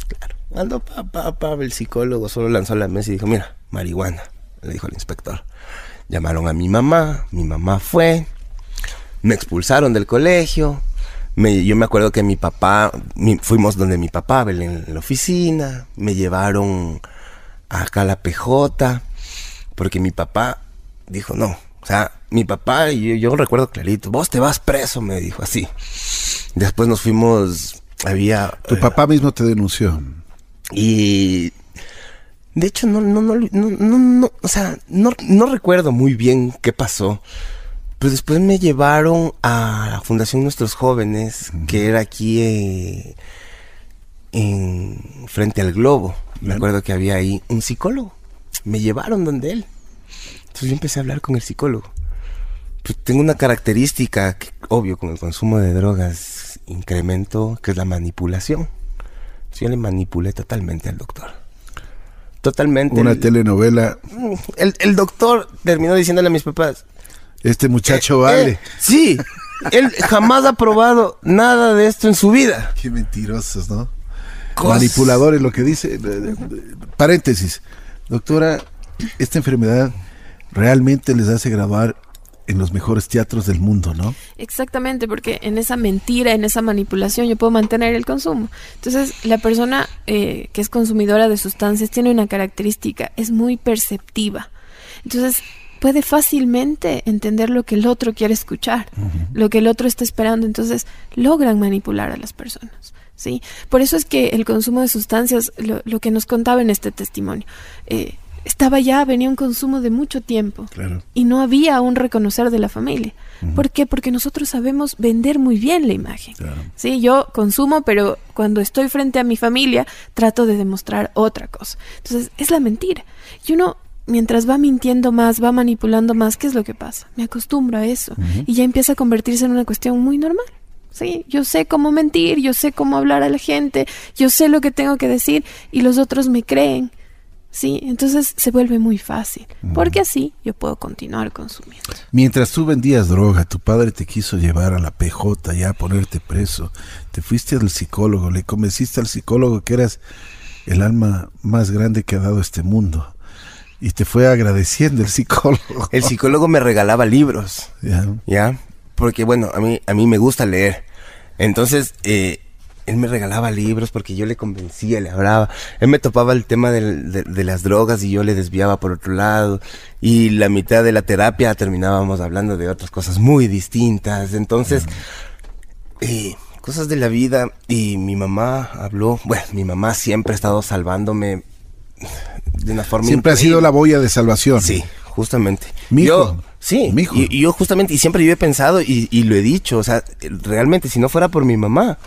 Claro, cuando papá, pa, el psicólogo solo lanzó la mesa y dijo, mira, marihuana, le dijo al inspector. Llamaron a mi mamá, mi mamá fue, me expulsaron del colegio, yo me acuerdo que mi papá, fuimos donde mi papá, en la oficina, me llevaron acá a la PJ, porque mi papá dijo, no, o sea, mi papá, y yo, recuerdo clarito, vos te vas preso, me dijo así. Después nos fuimos, había... Tu papá mismo te denunció. Y de hecho, no, no, no, no, no, o sea, no, no recuerdo muy bien qué pasó. Pues después me llevaron a la Fundación Nuestros Jóvenes, que era aquí eh, en frente al Globo. Me acuerdo que había ahí un psicólogo. Me llevaron donde él. Entonces yo empecé a hablar con el psicólogo. Pues tengo una característica, que, obvio, con el consumo de drogas incremento, que es la manipulación. yo le manipulé totalmente al doctor. Totalmente. Una telenovela. Mm, el, el doctor terminó diciéndole a mis papás, este muchacho eh, vale. Eh, sí, él jamás ha probado nada de esto en su vida. Qué mentirosos, ¿no? Manipuladores, lo que dice. Paréntesis. Doctora, esta enfermedad realmente les hace grabar en los mejores teatros del mundo, ¿no? Exactamente, porque en esa mentira, en esa manipulación, yo puedo mantener el consumo. Entonces, la persona eh, que es consumidora de sustancias tiene una característica, es muy perceptiva. Entonces, puede fácilmente entender lo que el otro quiere escuchar, lo que el otro está esperando, entonces logran manipular a las personas. ¿sí? Por eso es que el consumo de sustancias, lo, que nos contaba en este testimonio, eh, estaba ya, venía un consumo de mucho tiempo y no había un reconocer de la familia. ¿Por qué? Porque nosotros sabemos vender muy bien la imagen. Sí, yo consumo, pero cuando estoy frente a mi familia trato de demostrar otra cosa. Entonces, es la mentira. Y uno mientras va mintiendo más, va manipulando más, ¿qué es lo que pasa? Me acostumbro a eso y ya empieza a convertirse en una cuestión muy normal. Sí, yo sé cómo mentir, yo sé cómo hablar a la gente, yo sé lo que tengo que decir y los otros me creen. Sí, entonces se vuelve muy fácil, porque así yo puedo continuar consumiendo. Mientras tú vendías droga, tu padre te quiso llevar a la PJ ya a ponerte preso. Te fuiste al psicólogo, le convenciste al psicólogo que eras el alma más grande que ha dado este mundo y te fue agradeciendo el psicólogo. El psicólogo me regalaba libros. Ya. Porque bueno, a mí, a mí me gusta leer. Entonces, eh, él me regalaba libros porque yo le convencía, le hablaba. Él me topaba el tema de, las drogas y yo le desviaba por otro lado. Y la mitad de la terapia terminábamos hablando de otras cosas muy distintas. Entonces, eh, cosas de la vida. Y mi mamá habló, bueno, mi mamá siempre ha estado salvándome de una forma Siempre ha sido la boya de salvación. Sí, justamente. Mi yo, sí, Y, yo justamente, y siempre yo he pensado y, lo he dicho, o sea, realmente si no fuera por mi mamá,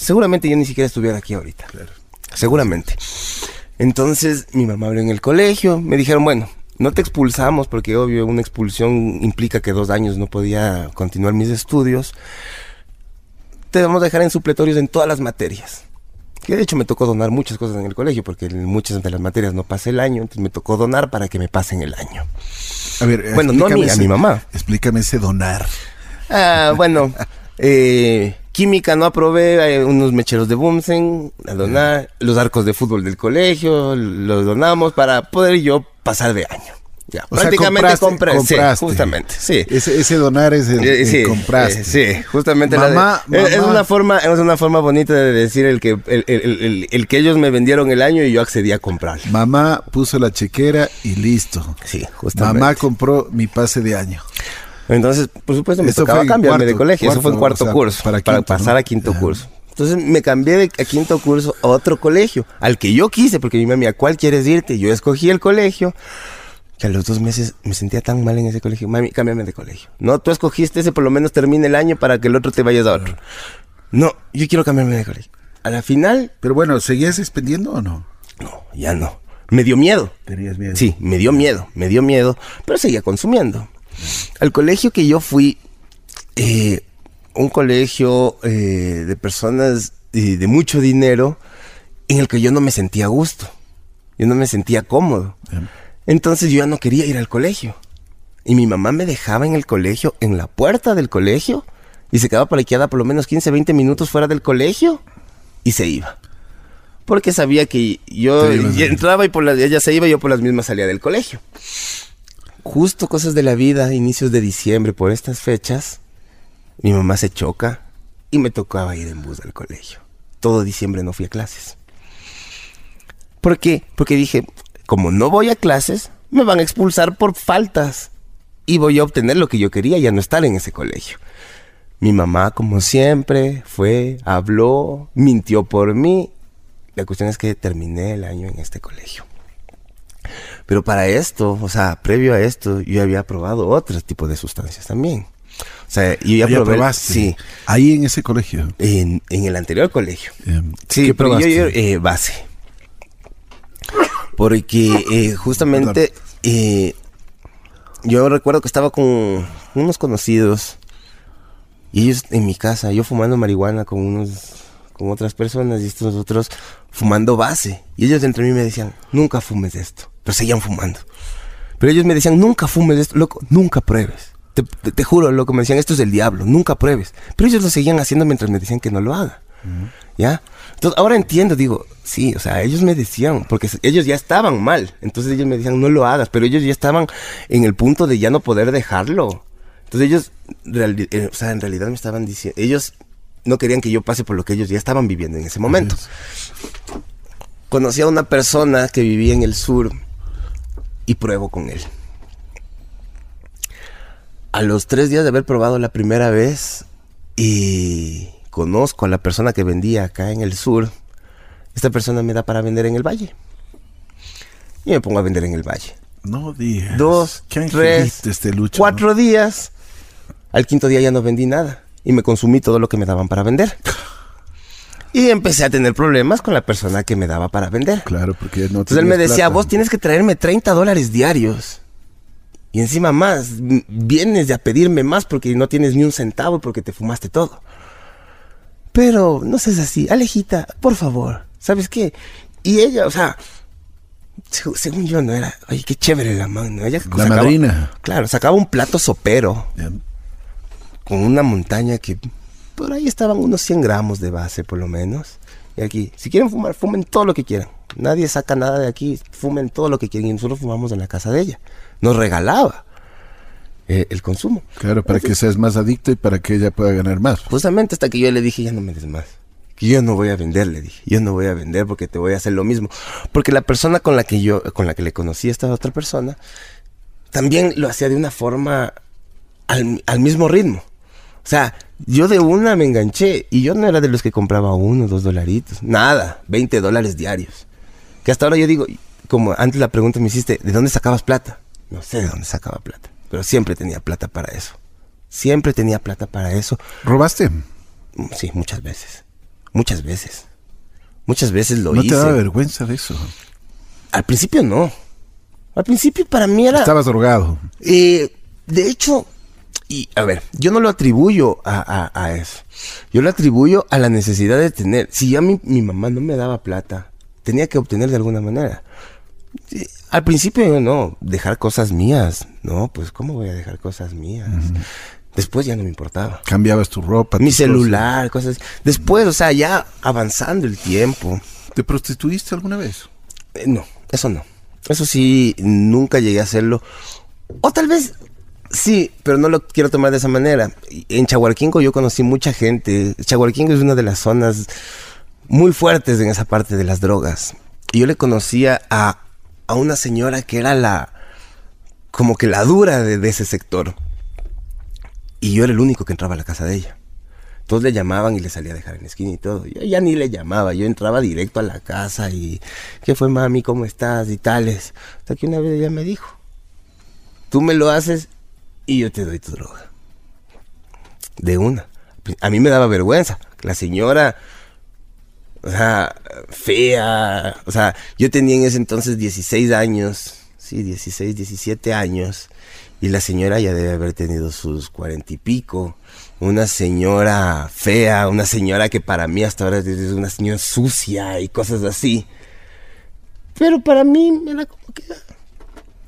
seguramente yo ni siquiera estuviera aquí ahorita. Claro. Seguramente. Entonces mi mamá abrió en el colegio, me dijeron, bueno, no te expulsamos porque obvio una expulsión implica que dos años no podía continuar mis estudios. Te vamos a dejar en supletorios en todas las materias. Que de hecho me tocó donar muchas cosas en el colegio, porque en muchas de las materias no pasé el año, entonces me tocó donar para que me pasen el año. A ver, bueno, no a mí, a mi mamá. Explícame ese donar. Ah, bueno, eh, química no aprobé, eh, unos mecheros de Bumsen, a donar, los arcos de fútbol del colegio, los donamos para poder yo pasar de año prácticamente compré, justamente, sí. Ese, donar es el, eh, compraste. Eh, sí, justamente. Mamá, Es, una forma, es una forma bonita de decir el que, el, que ellos me vendieron el año y yo accedí a comprar. Mamá puso la chequera y listo. Sí, justamente. Mamá compró mi pase de año. Entonces, por supuesto, me tocaba cambiarme de colegio. Eso fue en cuarto curso, para, pasar a quinto curso. Entonces me cambié de a quinto curso a otro colegio, al que yo quise, porque mi mamá, ¿a cuál quieres irte? Yo escogí el colegio que a los dos meses me sentía tan mal en ese colegio. Mami, cámbiame de colegio. No, tú escogiste ese, por lo menos termine el año para que el otro te vayas a otro. No, yo quiero cambiarme de colegio. A la final. Pero bueno, ¿seguías expendiendo o no? No, ya no. Me dio miedo. ¿Tenías miedo? Sí, me dio miedo, me dio miedo, pero seguía consumiendo. Al colegio que yo fui, eh, un colegio eh, de personas eh, de mucho dinero en el que yo no me sentía a gusto. Yo no me sentía cómodo. Entonces yo ya no quería ir al colegio. Y mi mamá me dejaba en el colegio, en la puerta del colegio, y se quedaba parqueada por lo menos 15, 20 minutos fuera del colegio y se iba. Porque sabía que yo entraba y por las, ella se iba y yo por las mismas salía del colegio. Justo cosas de la vida, inicios de diciembre, por estas fechas, mi mamá se choca y me tocaba ir en bus al colegio. Todo diciembre no fui a clases. ¿Por qué? Porque dije, como no voy a clases, me van a expulsar por faltas. Y voy a obtener lo que yo quería, ya no estar en ese colegio. Mi mamá, como siempre, fue, habló, mintió por mí. La cuestión es que terminé el año en este colegio. Pero para esto, o sea, previo a esto, yo había probado otro tipo de sustancias también. O sea, yo ya probé. probaste. Sí, Ahí en ese colegio. en, en el anterior colegio. Eh, Sí, ¿Qué pero yo- probaste? yo, eh, base. Porque eh, justamente eh, yo recuerdo que estaba con unos conocidos y ellos en mi casa, yo fumando marihuana con unos con otras personas y estos otros fumando base. Y ellos entre mí me decían, nunca fumes esto. Pero seguían fumando. Pero ellos me decían, nunca fumes esto, loco, nunca pruebes. Te, te- te juro, loco, me decían, esto es del diablo, nunca pruebes. Pero ellos lo seguían haciendo mientras me decían que no lo haga. ¿Ya? Entonces, ahora entiendo, digo, sí, o sea, ellos me decían, porque ellos ya estaban mal. Entonces ellos me decían, no lo hagas, pero ellos ya estaban en el punto de ya no poder dejarlo. Entonces ellos, eh, o sea, en realidad me estaban diciendo, ellos no querían que yo pase por lo que ellos ya estaban viviendo en ese momento. Conocí a una persona que vivía en el sur y pruebo con él. A los tres días de haber probado la primera vez y conozco a la persona que vendía acá en el sur, esta persona me da para vender en el valle. Y me pongo a vender en el valle. No digas. Dos, Qué tres, este Lucho. cuatro días. Al quinto día ya no vendí nada y me consumí todo lo que me daban para vender. Y empecé a tener problemas con la persona que me daba para vender. Claro, porque no Entonces él me decía, plata. vos tienes que traerme 30 dólares diarios. Y encima más, vienes de a pedirme más porque no tienes ni un centavo y porque te fumaste todo. Pero no seas así, Alejita, por favor, ¿sabes qué? Y ella, o sea, seg- según yo no era, oye, qué chévere la mano. Ella La madrina. Claro, sacaba un plato sopero con una montaña que por ahí estaban unos 100 gramos de base por lo menos. Y aquí, si quieren fumar, fumen todo lo que quieran. Nadie saca nada de aquí, fumen todo lo que quieran. Y nosotros fumamos en la casa de ella. Nos regalaba eh, el consumo. Claro, para que seas más adicto y para que ella pueda ganar más. Justamente hasta que yo le dije, ya no me des más. Que yo no voy a vender, le dije. Yo no voy a vender porque te voy a hacer lo mismo. Porque la persona con la que yo, con la que le conocí a esta otra persona, también lo hacía de una forma al, al mismo ritmo. O sea, yo de una me enganché y yo no era de los que compraba uno, dos dolaritos. Nada, 20 dólares diarios. Que hasta ahora yo digo, como antes la pregunta me hiciste, ¿de dónde sacabas plata? No sé de dónde sacaba plata, pero siempre tenía plata para eso. Siempre tenía plata para eso. ¿Robaste? Mm, Sí, muchas veces. Muchas veces. Muchas veces lo ¿No hice. te daba vergüenza de eso? Al principio no. Al principio para mí era... Estabas drogado. Eh, de hecho, y a ver, yo no lo atribuyo a, a- a eso. Yo lo atribuyo a la necesidad de tener. Si ya mi, mi mamá no me daba plata, tenía que obtener de alguna manera. Sí, Al principio yo no, dejar cosas mías. No, pues ¿cómo voy a dejar cosas mías? Después ya no me importaba. Cambiabas tu ropa. Mi tus cosas. celular, cosas. Después, o sea, ya avanzando el tiempo. ¿Te prostituiste alguna vez? Eh, no, eso no. Eso sí, nunca llegué a hacerlo. O tal vez sí, pero no lo quiero tomar de esa manera. En Chahuarquingo yo conocí mucha gente. Chahuarquingo es una de las zonas muy fuertes en esa parte de las drogas. Y yo le conocía a, a una señora que era la. como que la dura de, de ese sector. Y yo era el único que entraba a la casa de ella. Todos le llamaban y le salía a dejar en la esquina y todo. Yo ya ni le llamaba, yo entraba directo a la casa y ¿qué fue mami? ¿Cómo estás? y tales. Hasta que una vez ella me dijo, tú me lo haces y yo te doy tu droga. De una. A mí me daba vergüenza. La señora, o sea, fea. O sea, yo tenía en ese entonces 16 años. sí, 16, 17 años. Y la señora ya debe haber tenido sus cuarenta y pico. Una señora fea, una señora que para mí hasta ahora es una señora sucia y cosas así. Pero para mí era como que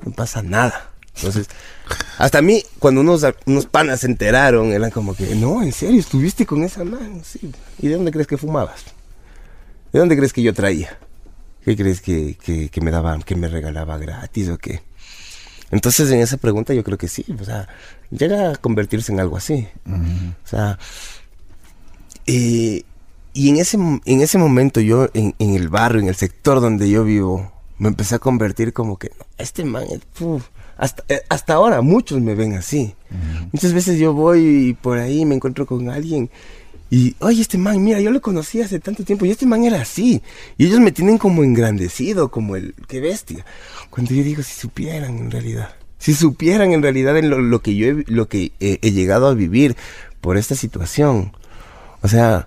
no pasa nada. Entonces, hasta a mí, cuando unos, unos panas se enteraron, eran como que, no, en serio, estuviste con esa mano, sí. ¿Y de dónde crees que fumabas? ¿De dónde crees que yo traía? ¿Qué crees que, que, me daba, que me regalaba gratis o qué? Entonces en esa pregunta yo creo que sí, o sea, llega a convertirse en algo así. O sea, eh, y en ese, en ese momento yo, en, el barrio, en el sector donde yo vivo, me empecé a convertir como que, este man, hasta, eh, hasta ahora muchos me ven así. Muchas veces yo voy por ahí y me encuentro con alguien y, oye, este man, mira, yo lo conocí hace tanto tiempo y este man era así. Y ellos me tienen como engrandecido, como el, qué bestia. Cuando yo digo, si supieran en realidad, si supieran en realidad en lo, que yo he, lo que he, llegado a vivir por esta situación. O sea,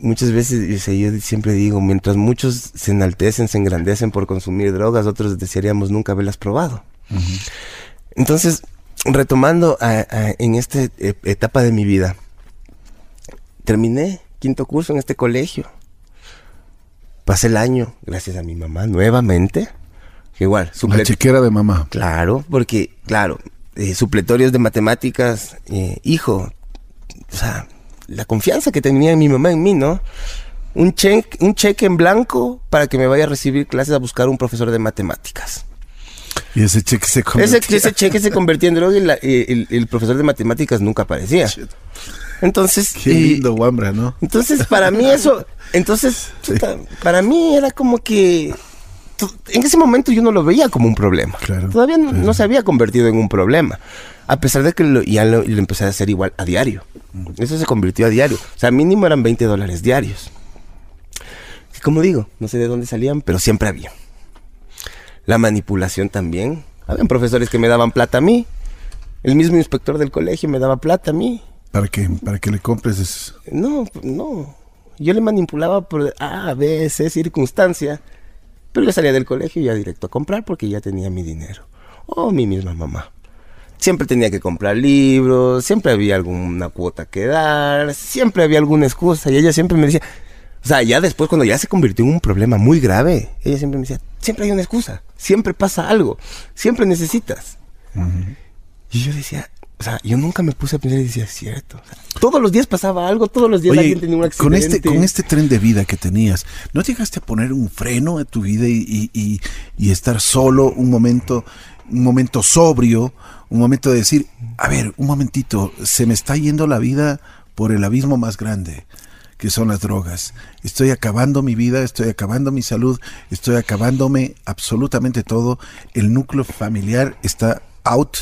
muchas veces yo siempre digo, mientras muchos se enaltecen, se engrandecen por consumir drogas, otros desearíamos nunca haberlas probado. Entonces, retomando en esta e, etapa de mi vida, terminé quinto curso en este colegio. Pasé el año, gracias a mi mamá, nuevamente. Igual, La chequera de mamá. Claro, porque, claro, eh, supletorios de matemáticas, eh, hijo, o sea, la confianza que tenía mi mamá en mí, ¿no? Un cheque, un cheque en blanco para que me vaya a recibir clases a buscar un profesor de matemáticas. Y ese cheque se convertía. Ese, cheque se convertía en droga y el, profesor de matemáticas nunca aparecía. Entonces. Qué lindo, Wambra, ¿no? Entonces, para mí eso. Entonces, para mí era como que. En ese momento yo no lo veía como un problema. Todavía no, se había convertido en un problema. A pesar de que ya lo, empecé a hacer igual a diario. Eso se convirtió a diario. O sea, mínimo eran 20 dólares diarios. Y como digo, no sé de dónde salían, pero siempre había. La manipulación también. Habían profesores que me daban plata a mí. El mismo inspector del colegio me daba plata a mí. ¿Para qué? ¿Para que le compres? No, no. Yo le manipulaba por A, B, C circunstancia. Pero yo salía del colegio ya directo a comprar porque ya tenía mi dinero. O mi misma mamá. Siempre tenía que comprar libros, siempre había alguna cuota que dar, siempre había alguna excusa. Y ella siempre me decía, o sea, ya después cuando ya se convirtió en un problema muy grave, ella siempre me decía, siempre hay una excusa, siempre pasa algo, siempre necesitas. Y yo decía, o sea, yo nunca me puse a pensar y decía, es cierto. todos los días pasaba algo, todos los días alguien tenía un accidente. Con este, con este tren de vida que tenías, ¿no llegaste a poner un freno a tu vida y, y, y estar solo un momento, un momento sobrio, un momento de decir, a ver, un momentito, se me está yendo la vida por el abismo más grande? Que son las drogas. Estoy acabando mi vida, estoy acabando mi salud, estoy acabándome absolutamente todo. El núcleo familiar está out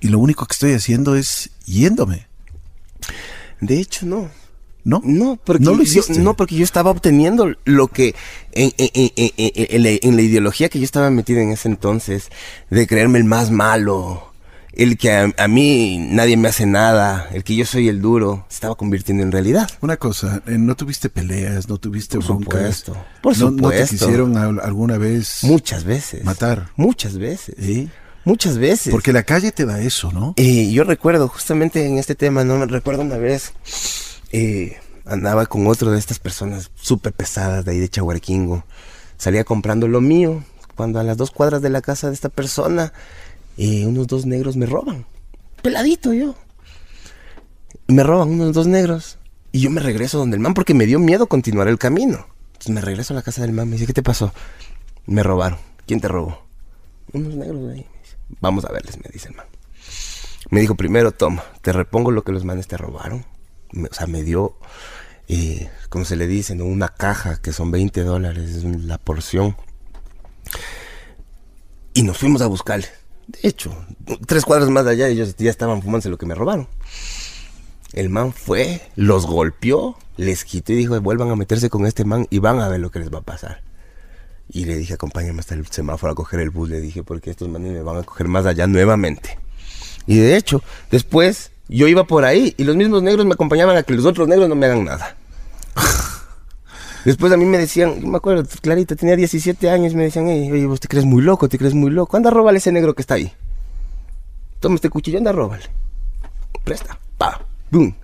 y lo único que estoy haciendo es yéndome. De hecho, no. ¿No? No, porque, ¿No, yo, no porque yo estaba obteniendo lo que en, en, la ideología que yo estaba metido en ese entonces, de creerme el más malo, el que a, mí nadie me hace nada, el que yo soy el duro, se estaba convirtiendo en realidad. Una cosa, eh, ¿no tuviste peleas, no tuviste por Supuesto, por supuesto. ¿No te quisieron alguna vez? Muchas veces. Matar. Muchas veces. ¿Sí? Muchas veces. Porque la calle te da eso, ¿no? Eh, yo recuerdo, justamente en este tema, no me recuerdo una vez, eh, andaba con otro de estas personas súper pesadas de ahí de Chahuarquingo. Salía comprando lo mío, cuando a las dos cuadras de la casa de esta persona eh, unos dos negros me roban. Peladito yo. Me roban unos dos negros. Y yo me regreso donde el man porque me dio miedo continuar el camino. Entonces me regreso a la casa del man. Me dice, ¿qué te pasó? Me robaron. ¿Quién te robó? Unos negros de ahí. Vamos a verles, me dice el man. Me dijo, primero, toma, te repongo lo que los manes te robaron. o sea, me dio, eh, como se le dice, una caja que son 20 dólares, es la porción. Y nos fuimos a buscarle. De hecho, tres cuadras más allá ellos ya estaban fumándose lo que me robaron. El man fue, los golpeó, les quitó y dijo, vuelvan a meterse con este man y van a ver lo que les va a pasar. Y le dije, acompáñame hasta el semáforo a coger el bus. Le dije, porque estos manes me van a coger más allá nuevamente. Y de hecho, después yo iba por ahí y los mismos negros me acompañaban a que los otros negros no me hagan nada. Después a mí me decían, me acuerdo, clarito, tenía 17 años, me decían, "Ey, oye, vos te crees muy loco, te crees muy loco. Anda, róbale ese negro que está ahí. Toma este cuchillo, anda, róbale. Presta, pa, boom.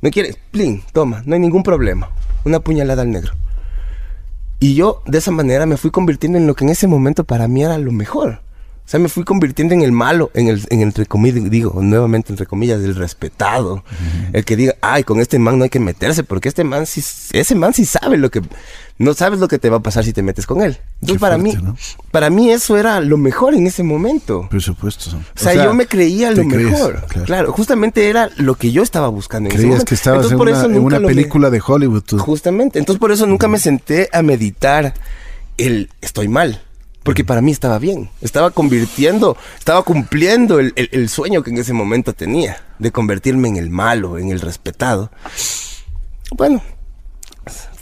¿No quieres? Plin, toma, no hay ningún problema. Una puñalada al negro. Y yo de esa manera me fui convirtiendo en lo que en ese momento para mí era lo mejor. O sea, me fui convirtiendo en el malo, en el, en el entre comillas, digo, nuevamente entre comillas, el respetado. El que diga, ay, con este man no hay que meterse, porque este man sí, ese man sí sabe lo que, no sabes lo que te va a pasar si te metes con él. Entonces, Qué para fuerte, mí, ¿no? para mí eso era lo mejor en ese momento. Por supuesto. O sea, yo me creía lo crees, mejor. claro. Claro. justamente era lo que yo estaba buscando en ese Creías momento. que estabas Entonces, en una, en me- película de Hollywood. tú. Justamente. Entonces por eso nunca me senté a meditar el estoy mal. Porque para mí estaba bien. Estaba convirtiendo, estaba cumpliendo el, el- el sueño que en ese momento tenía. De convertirme en el malo, en el respetado. Bueno,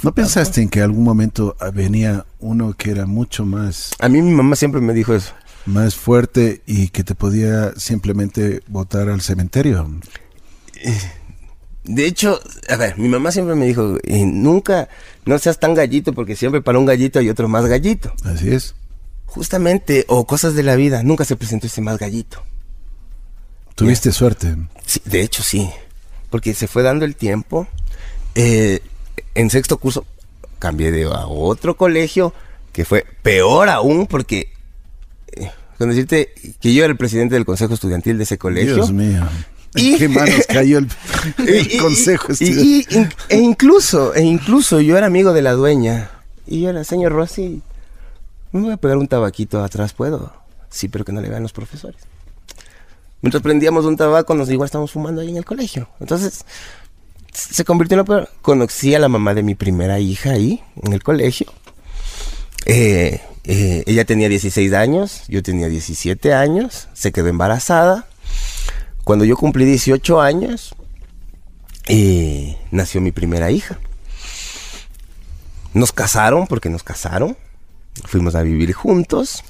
¿No pensaste en que algún momento venía uno que era mucho más, a mí mi mamá siempre me dijo eso. más fuerte y que te podía simplemente botar al cementerio? De hecho, a ver, mi mamá siempre me dijo, eh, nunca, no seas tan gallito porque siempre para un gallito hay otro más gallito. Así es. Justamente, o cosas de la vida, nunca se presentó ese más gallito. Tuviste suerte. Sí, de hecho sí, porque se fue dando el tiempo. Eh, en sexto curso cambié de a otro colegio que fue peor aún porque eh, con decirte que yo era el presidente del consejo estudiantil de ese colegio. Dios mío. ¿En Y- qué manos cayó el, el Y- y- consejo estudiantil? y- e incluso, e incluso yo era amigo de la dueña. Y yo era, señor Rossi, me voy a pegar un tabaquito atrás, ¿puedo? Sí, pero que no le vean los profesores. Mientras prendíamos un tabaco, nos igual estábamos fumando ahí en el colegio. Entonces, se convirtió en lo. Conocí a la mamá de mi primera hija ahí, en el colegio. Eh, eh, ella tenía 16 años, yo tenía 17 años, se quedó embarazada. Cuando yo cumplí 18 años, eh, nació mi primera hija. Nos casaron, porque nos casaron. Fuimos a vivir juntos.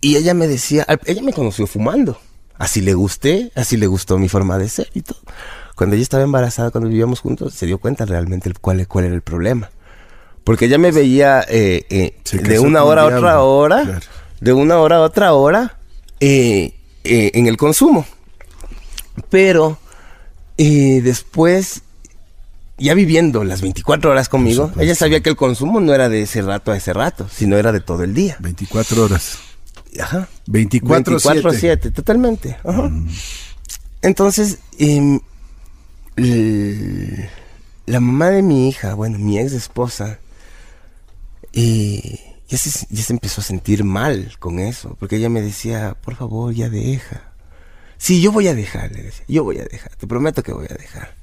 Y ella me decía, ella me conoció fumando. Así le gusté, así le gustó mi forma de ser y todo. Cuando ella estaba embarazada, cuando vivíamos juntos, se dio cuenta realmente cuál, cuál era el problema. Porque ella me veía eh, eh, de una hora a otra hora, claro. de una hora a otra hora, eh, eh, en el consumo. Pero eh, después, ya viviendo las 24 horas conmigo, ella sabía que el consumo no era de ese rato a ese rato, sino era de todo el día. 24 horas. Ajá. 24 7 totalmente. Ajá. Entonces, em, la mamá de mi hija, bueno, mi ex esposa, eh, ya, se, ya se empezó a sentir mal con eso, porque ella me decía, por favor, ya deja. Sí, yo voy a dejar, le decía, yo voy a dejar, te prometo que voy a dejar.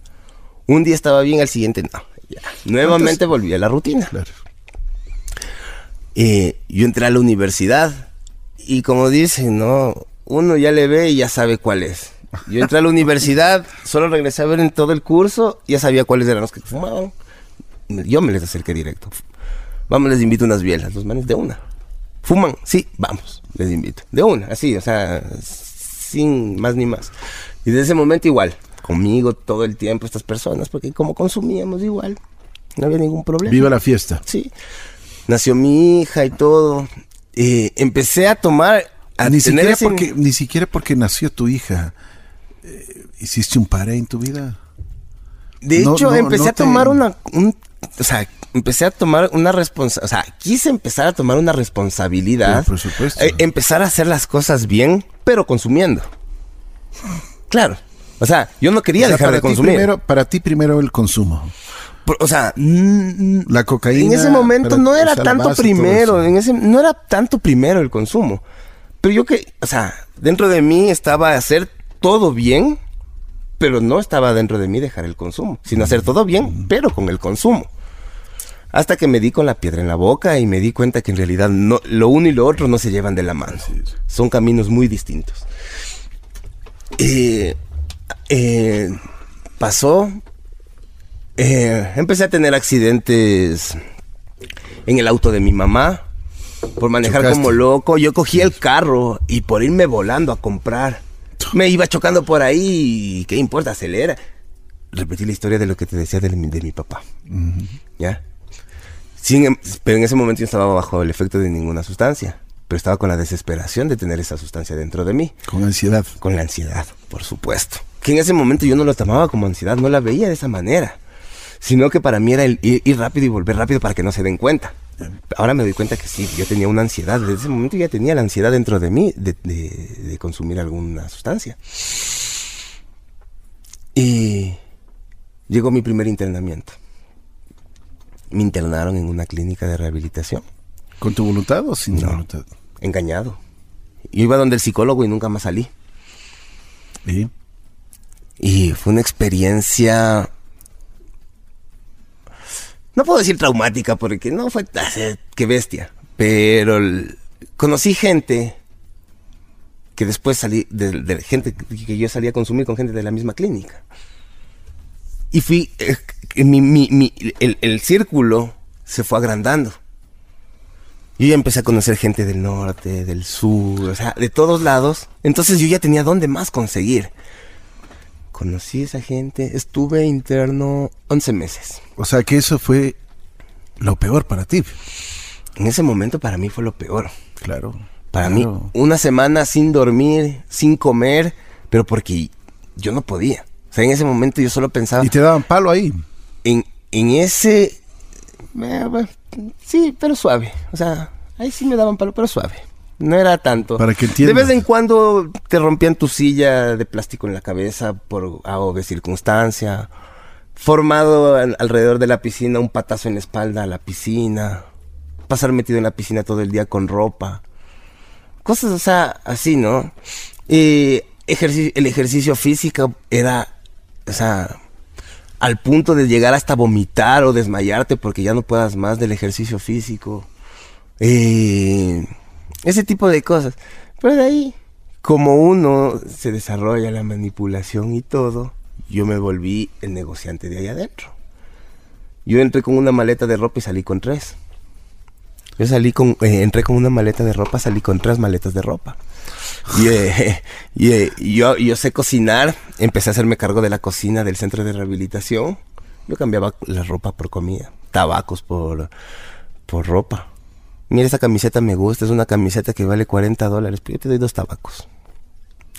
Un día estaba bien, al siguiente no. Ya. Nuevamente volví a la rutina. Claro. Eh, yo entré a la universidad y como dicen, ¿no? Uno ya le ve y ya sabe cuál es. Yo entré a la universidad, solo regresé a ver en todo el curso, ya sabía cuáles eran los que fumaban. Yo me les acerqué directo. Vamos, les invito unas bielas, los manes de una. ¿Fuman? Sí, vamos, les invito. De una, así, o sea, sin más ni más. Y desde ese momento igual, conmigo todo el tiempo estas personas, porque como consumíamos igual, no había ningún problema. Viva la fiesta. Sí. Nació mi hija y todo. Eh, empecé a tomar. A Ni siquiera, ese- porque, ni siquiera porque nació tu hija. eh, ¿Hiciste un paré en tu vida? De no- hecho, no- empecé no a tomar te- una. un- o sea, empecé a tomar una responsabilidad. O sea, quise empezar a tomar una responsabilidad. Por supuesto. Eh, empezar a hacer las cosas bien, pero consumiendo. Claro. O sea, yo no quería O sea, dejar de consumir. Primero, para ti primero el consumo. O sea, mm, La cocaína. En ese momento no era tanto primero, eso. en ese, no era tanto primero el consumo. Pero yo que, o sea, dentro de mí estaba hacer todo bien, pero no estaba dentro de mí dejar el consumo, sino hacer todo bien, pero con el consumo. Hasta que me di con la piedra en la boca y me di cuenta que en realidad no, lo uno y lo otro no se llevan de la mano. Son caminos muy distintos. Eh, eh, pasó. eh, empecé a tener accidentes en el auto de mi mamá. Por manejar Chocaste. como loco. Yo cogí el carro y por irme volando a comprar. Me iba chocando por ahí. y ¿Qué importa? Acelera. repetí la historia de lo que te decía de, mi, de mi papá. ¿Ya? Sin, em- pero en ese momento yo estaba bajo el efecto de ninguna sustancia. Pero estaba con la desesperación de tener esa sustancia dentro de mí. Con ansiedad. Con la ansiedad, por supuesto. Que en ese momento yo no lo tomaba como ansiedad, no la veía de esa manera. Sino que para mí era el ir, ir rápido y volver rápido para que no se den cuenta. Ahora me doy cuenta que sí, yo tenía una ansiedad. Desde ese momento ya tenía la ansiedad dentro de mí de, de- de consumir alguna sustancia. Y llegó mi primer internamiento. Me internaron en una clínica de rehabilitación. ¿Con tu voluntad o sin tu No. voluntad? Engañado. Yo iba donde el psicólogo y nunca más salí. ¿Y? Y fue una experiencia. No puedo decir traumática porque no fue. Qué bestia. Pero conocí gente que después salí. De gente que yo salía a consumir con gente de la misma clínica. Y fui. eh, mi- mi- mi- el, el círculo se fue agrandando. Yo ya empecé a conocer gente del norte, del sur, o sea, de todos lados. Entonces yo ya tenía dónde más conseguir. Conocí a esa gente, estuve interno 11 meses. O sea que eso fue lo peor para ti. En ese momento para mí fue lo peor. Claro. Para Claro. mí, una semana sin dormir, sin comer, pero porque yo no podía. O sea, en ese momento yo solo pensaba Y te daban palo ahí. en, en ese... eh, sí, pero suave. O sea, ahí sí me daban palo, pero suave. No era tanto. Para que De vez en cuando te rompían tu silla de plástico en la cabeza por A o B circunstancia. Formado al- alrededor de la piscina, un patazo en la espalda a la piscina. Pasar metido en la piscina todo el día con ropa. Cosas, o sea, así, ¿no? Y el ejercicio físico era, o sea, al punto de llegar hasta vomitar o desmayarte porque ya no puedas más del ejercicio físico. Eh, ese tipo de cosas. Pero de ahí, como uno se desarrolla la manipulación y todo, yo me volví el negociante de ahí adentro. Yo entré con una maleta de ropa y salí con tres. Yo salí con, eh, entré con una maleta de ropa, salí con tres maletas de ropa. Y, eh, y, eh, yo, yo sé cocinar, empecé a hacerme cargo de la cocina del centro de rehabilitación. Yo cambiaba la ropa por comida, tabacos por, por ropa. Mira, esa camiseta me gusta, es una camiseta que vale 40 dólares, pero yo te doy dos tabacos.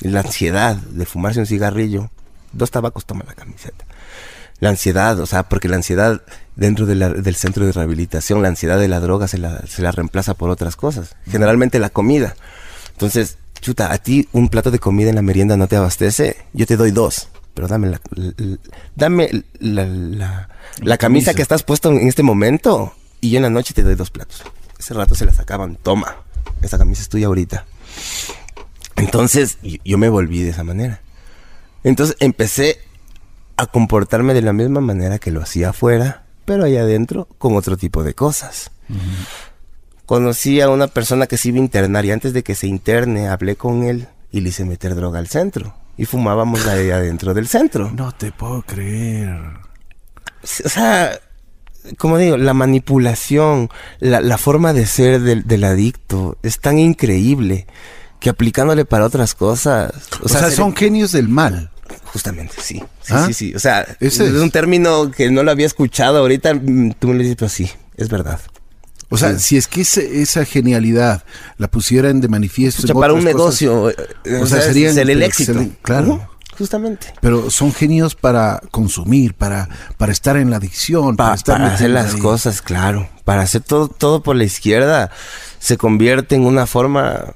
La ansiedad de fumarse un cigarrillo, dos tabacos toma la camiseta. La ansiedad, o sea, porque la ansiedad dentro de la- del centro de rehabilitación, la ansiedad de la droga se la, se la reemplaza por otras cosas. Generalmente la comida. Entonces, chuta, a ti un plato de comida en la merienda no te abastece, yo te doy dos. Pero dame la, la- la- dame la, la- camisa. que estás puesto en este momento y yo en la noche te doy dos platos. Ese rato se la sacaban, toma, esta camisa es tuya ahorita. Entonces, yo, me volví de esa manera. Entonces empecé a comportarme de la misma manera que lo hacía afuera, pero allá adentro con otro tipo de cosas. Conocí a una persona que se iba a internar y antes de que se interne hablé con él y le hice meter droga al centro. Y fumábamos ahí adentro del centro. No te puedo creer. O sea, como digo, la manipulación, la, la forma de ser del, del adicto es tan increíble que aplicándole para otras cosas. O, sea, se- son genios del mal. Justamente, sí. Sí, ¿Ah? sí, sí. O sea, Ese es un término que no lo había escuchado. Ahorita mm, tú me lo dices, pero sí, es verdad. O sea, Sí. si es que ese- esa genialidad la pusieran de manifiesto. Escucha, en para un cosas, negocio, eh, o sea, sería el éxito. claro. Justamente. Pero son genios para consumir, para, para estar en la adicción, para, Pa- estar para hacer las ahí. cosas, claro. Para hacer todo, todo por la izquierda se convierte en una forma.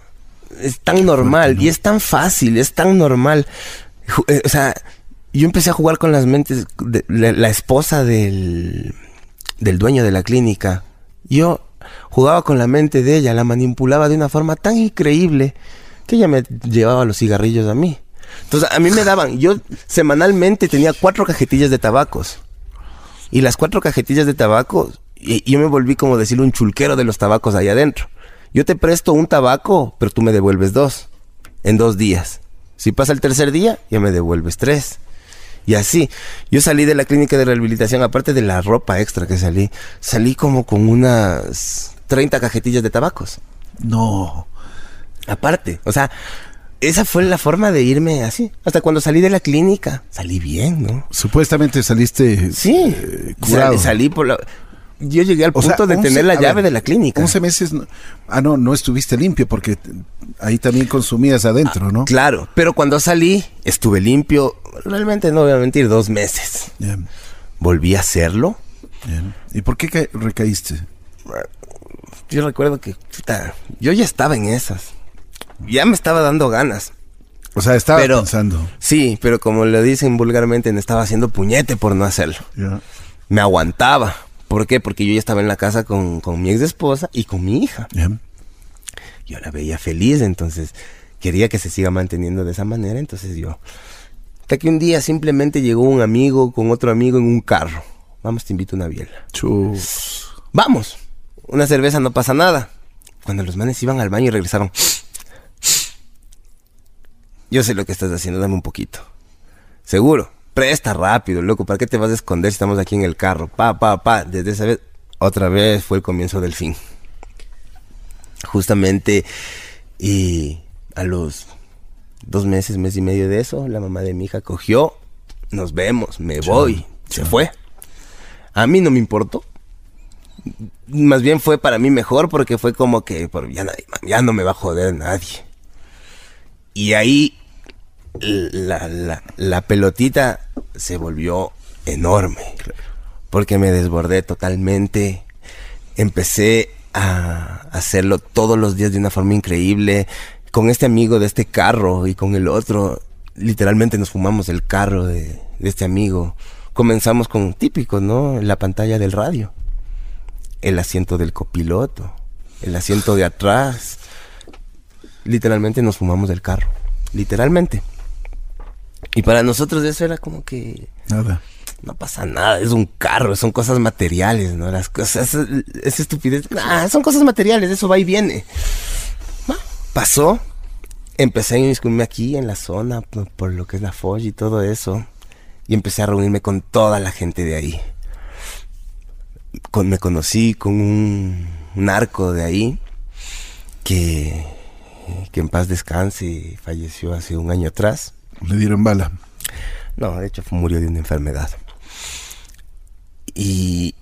Es tan normal y es tan fácil, es tan normal. Eh, O sea, yo empecé a jugar con las mentes de la, la esposa del, del dueño de la clínica. Yo jugaba con la mente de ella, la manipulaba de una forma tan increíble que ella me llevaba los cigarrillos a mí. Entonces a mí me daban, yo semanalmente tenía cuatro cajetillas de tabacos. Y las cuatro cajetillas de tabaco, y yo me volví como decir un chulquero de los tabacos ahí adentro. Yo te presto un tabaco, pero tú me devuelves dos. En dos días. Si pasa el tercer día, ya me devuelves tres. Y así. Yo salí de la clínica de rehabilitación, aparte de la ropa extra que salí, salí como con unas 30 cajetillas de tabacos. No. Aparte. O sea, esa fue la forma de irme así. Hasta cuando salí de la clínica, salí bien, ¿no? Supuestamente saliste Sí, eh, curado. salí, por la... Yo llegué al O sea, punto de 11 tener la llave ver, de la clínica. 11 meses. no- ah, no, no estuviste limpio porque ahí también consumías adentro, ¿no? Claro, pero cuando salí, estuve limpio. Realmente no voy a mentir, dos meses. Bien, Volví a hacerlo. bien. ¿Y por qué ca- recaíste? Yo recuerdo que, yo ya estaba en esas. Ya me estaba dando ganas. O sea, estaba Pero- pensando. Sí, pero como lo dicen vulgarmente, me estaba haciendo puñete por no hacerlo. Me aguantaba. ¿Por qué? Porque yo ya estaba en la casa con, con mi ex esposa y con mi hija. Yo la veía feliz, entonces quería que se siga manteniendo de esa manera. Entonces yo. Hasta que un día simplemente llegó un amigo con otro amigo en un carro. Vamos, te invito a una biela. Chus. Vamos. Una cerveza no pasa nada. Cuando los manes iban al baño y regresaron. Yo sé lo que estás haciendo, dame un poquito. Seguro. Presta rápido, loco. ¿Para qué te vas a esconder si estamos aquí en el carro? Pa, pa, pa. Desde esa vez, otra vez fue el comienzo del fin. Justamente, y a los dos meses, mes y medio de eso, la mamá de mi hija cogió. Nos vemos, me voy. Se fue. A mí no me importó más bien fue para mí mejor porque fue como que por- ya, nadie- ya no me va a joder nadie. Y ahí la, la- pelotita se volvió enorme. Porque me desbordé totalmente. Empecé a hacerlo todos los días de una forma increíble. Con este amigo de este carro y con el otro, literalmente nos fumamos el carro de este amigo. Comenzamos con típico, ¿no? La pantalla del radio el asiento del copiloto, el asiento de atrás. Literalmente nos fumamos del carro, literalmente. Y para nosotros eso era como que Nada. no pasa nada, es un carro, son cosas materiales, ¿no? Las cosas, es estupidez, son cosas materiales, eso va y viene. Ah, Pasó, empecé a inmiscuirme aquí en la zona, por, por lo que es la Foch y todo eso, y empecé a reunirme con toda la gente de ahí. Con, me conocí con un narco de ahí, que, que en paz descanse, falleció hace un año atrás. Le dieron bala. No, de hecho murió de una enfermedad. Y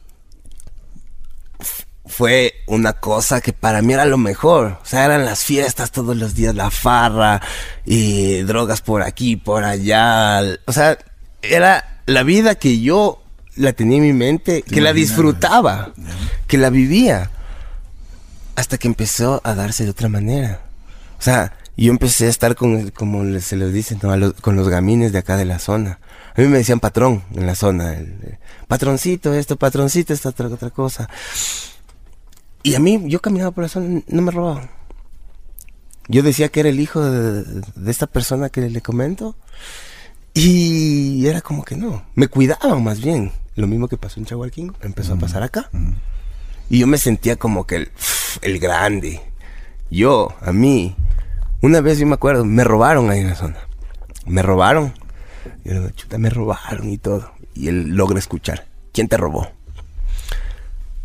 fue una cosa que para mí era lo mejor. O sea, eran las fiestas todos los días, la farra, y drogas por aquí, por allá. O sea, era la vida que yo la tenía en mi mente, que la disfrutaba, que la vivía. Hasta que empezó a darse de otra manera. O sea, yo empecé a estar con, como se les dice, los- con los gamines de acá de la zona. A mí me decían patrón en la zona. el- el patroncito esto, patroncito esta otra, otra cosa. Y a mí, yo caminaba por la zona, no me robaban. Yo decía que era el hijo de, de esta persona que le comento. Y era como que no. Me cuidaban más bien. Lo mismo que pasó en Chahualquín, empezó a pasar acá. Y yo me sentía como que el, el grande. Yo, a mí, una vez yo me acuerdo, me robaron ahí en la zona. Me robaron. Yo digo, chuta, me robaron y todo. Y él logra escuchar. ¿Quién te robó?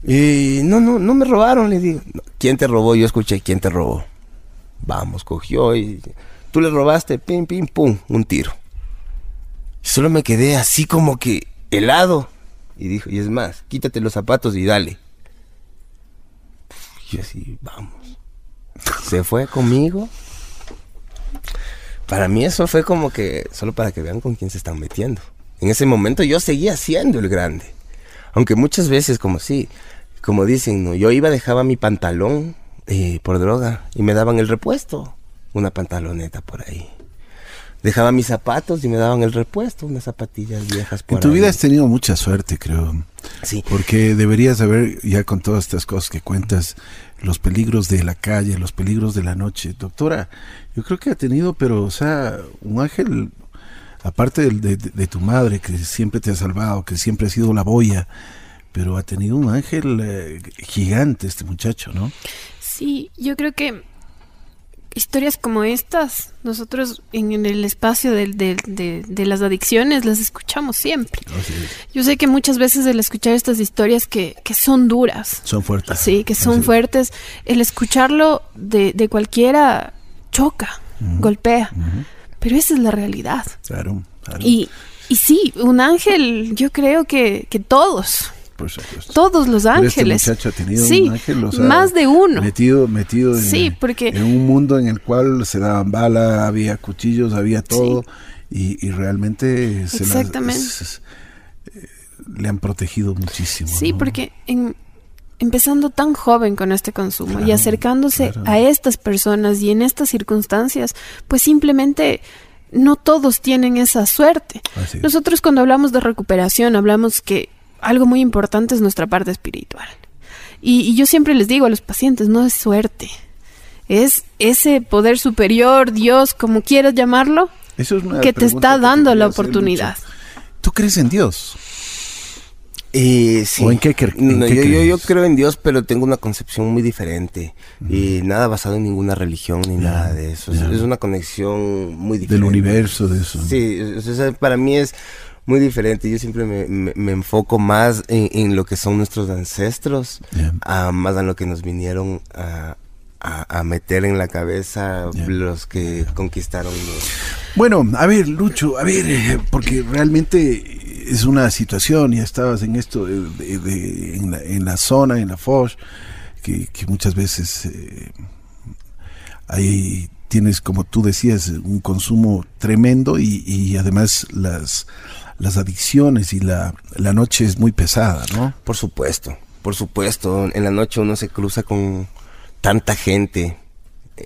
Y no, no, no me robaron, le digo. "No, ¿Quién te robó? Yo escuché, ¿quién te robó? Vamos, cogió y... Tú le robaste, pim, pim, pum, un tiro. Solo me quedé así como que helado. Y dijo, y es más, quítate los zapatos y dale. Y así, vamos. Se fue conmigo. Para mí eso fue como que, solo para que vean con quién se están metiendo. En ese momento yo seguía siendo el grande. Aunque muchas veces, como sí, como dicen, ¿no? yo iba, dejaba mi pantalón eh, por droga y me daban el repuesto. Una pantaloneta por ahí. Dejaba mis zapatos y me daban el repuesto, unas zapatillas viejas por En tu ahí. vida has tenido mucha suerte, creo. Sí. Porque deberías saber, ya con todas estas cosas que cuentas, los peligros de la calle, los peligros de la noche. Doctora, yo creo que ha tenido, pero, o sea, un ángel, aparte del- de, de- de tu madre, que siempre te ha salvado, que siempre ha sido la boya, pero ha tenido un ángel eh, gigante este muchacho, ¿no? Sí, yo creo que historias como estas, nosotros en, en el espacio del- de, de las adicciones las escuchamos siempre. Es. Yo sé que muchas veces el escuchar estas historias que, que son duras, Son fuertes. sí, que son Así fuertes, el escucharlo de, de cualquiera choca, golpea. Pero esa es la realidad. Claro, claro. Y, y sí, un ángel, yo creo que, que todos, Por supuesto. todos los Pero este ángeles. muchacho ha tenido sí, un ángel, o sea, más de uno. Metido, metido en, Sí, porque- en un mundo en el cual se daban bala, había cuchillos, había todo. Y, y realmente se las- Exactamente. es- eh, le han protegido muchísimo. Sí, ¿no? porque en- empezando tan joven con este consumo y acercándose claro. a estas personas y en estas circunstancias, pues simplemente no todos tienen esa suerte. Es. Nosotros cuando hablamos de recuperación hablamos que algo muy importante es nuestra parte espiritual. Y, y yo siempre les digo a los pacientes, no es suerte, es ese poder superior, Dios, como quieras llamarlo, Eso es una que te está que dando la oportunidad. ¿Tú crees en Dios? Eh, sí. ¿O en qué cre- en No, qué yo, yo, yo crees? creo en Dios, pero tengo una concepción muy diferente. Y nada basado en ninguna religión ni nada de eso. Es- una conexión muy diferente. Del universo, de eso. Sí, o sea, para mí es muy diferente. Yo siempre me, me- me enfoco más en, en lo que son nuestros ancestros, Ya. a más a lo que nos vinieron a, a- a meter en la cabeza los que conquistaron los- Bueno, a ver, Lucho, a ver, eh, porque realmente es una situación, ya estabas en esto, de, de- de- en, la, en la zona, en la Foch, que, que muchas veces eh, ahí tienes, como tú decías, un consumo tremendo y, y además las, las adicciones y la, la noche es muy pesada, ¿no? Por supuesto, por supuesto. En la noche uno se cruza con tanta gente,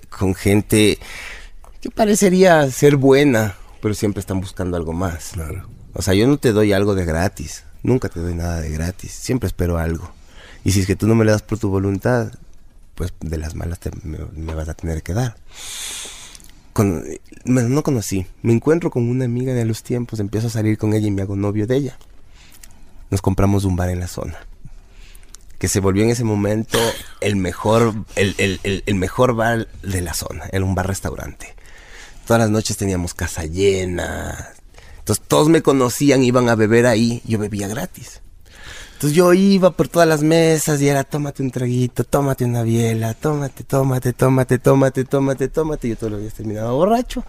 con gente que parecería ser buena, pero siempre están buscando algo más. Claro. O sea, yo no te doy algo de gratis, nunca te doy nada de gratis, siempre espero algo. Y si es que tú no me le das por tu voluntad, pues de las malas te- me, me vas a tener que dar. No conocí, me encuentro con una amiga de los tiempos, empiezo a salir con ella y me hago novio de ella. Nos compramos un bar en la zona. Que se volvió en ese momento el mejor, el, el- el- el mejor bar de la zona. Era un bar-restaurante. Todas las noches teníamos casa llena. Entonces todos me conocían, iban a beber ahí. Yo bebía gratis. Entonces yo iba por todas las mesas y era tómate un traguito, tómate una biela, tómate, tómate, tómate, tómate, tómate, tómate. Yo todos los días terminaba borracho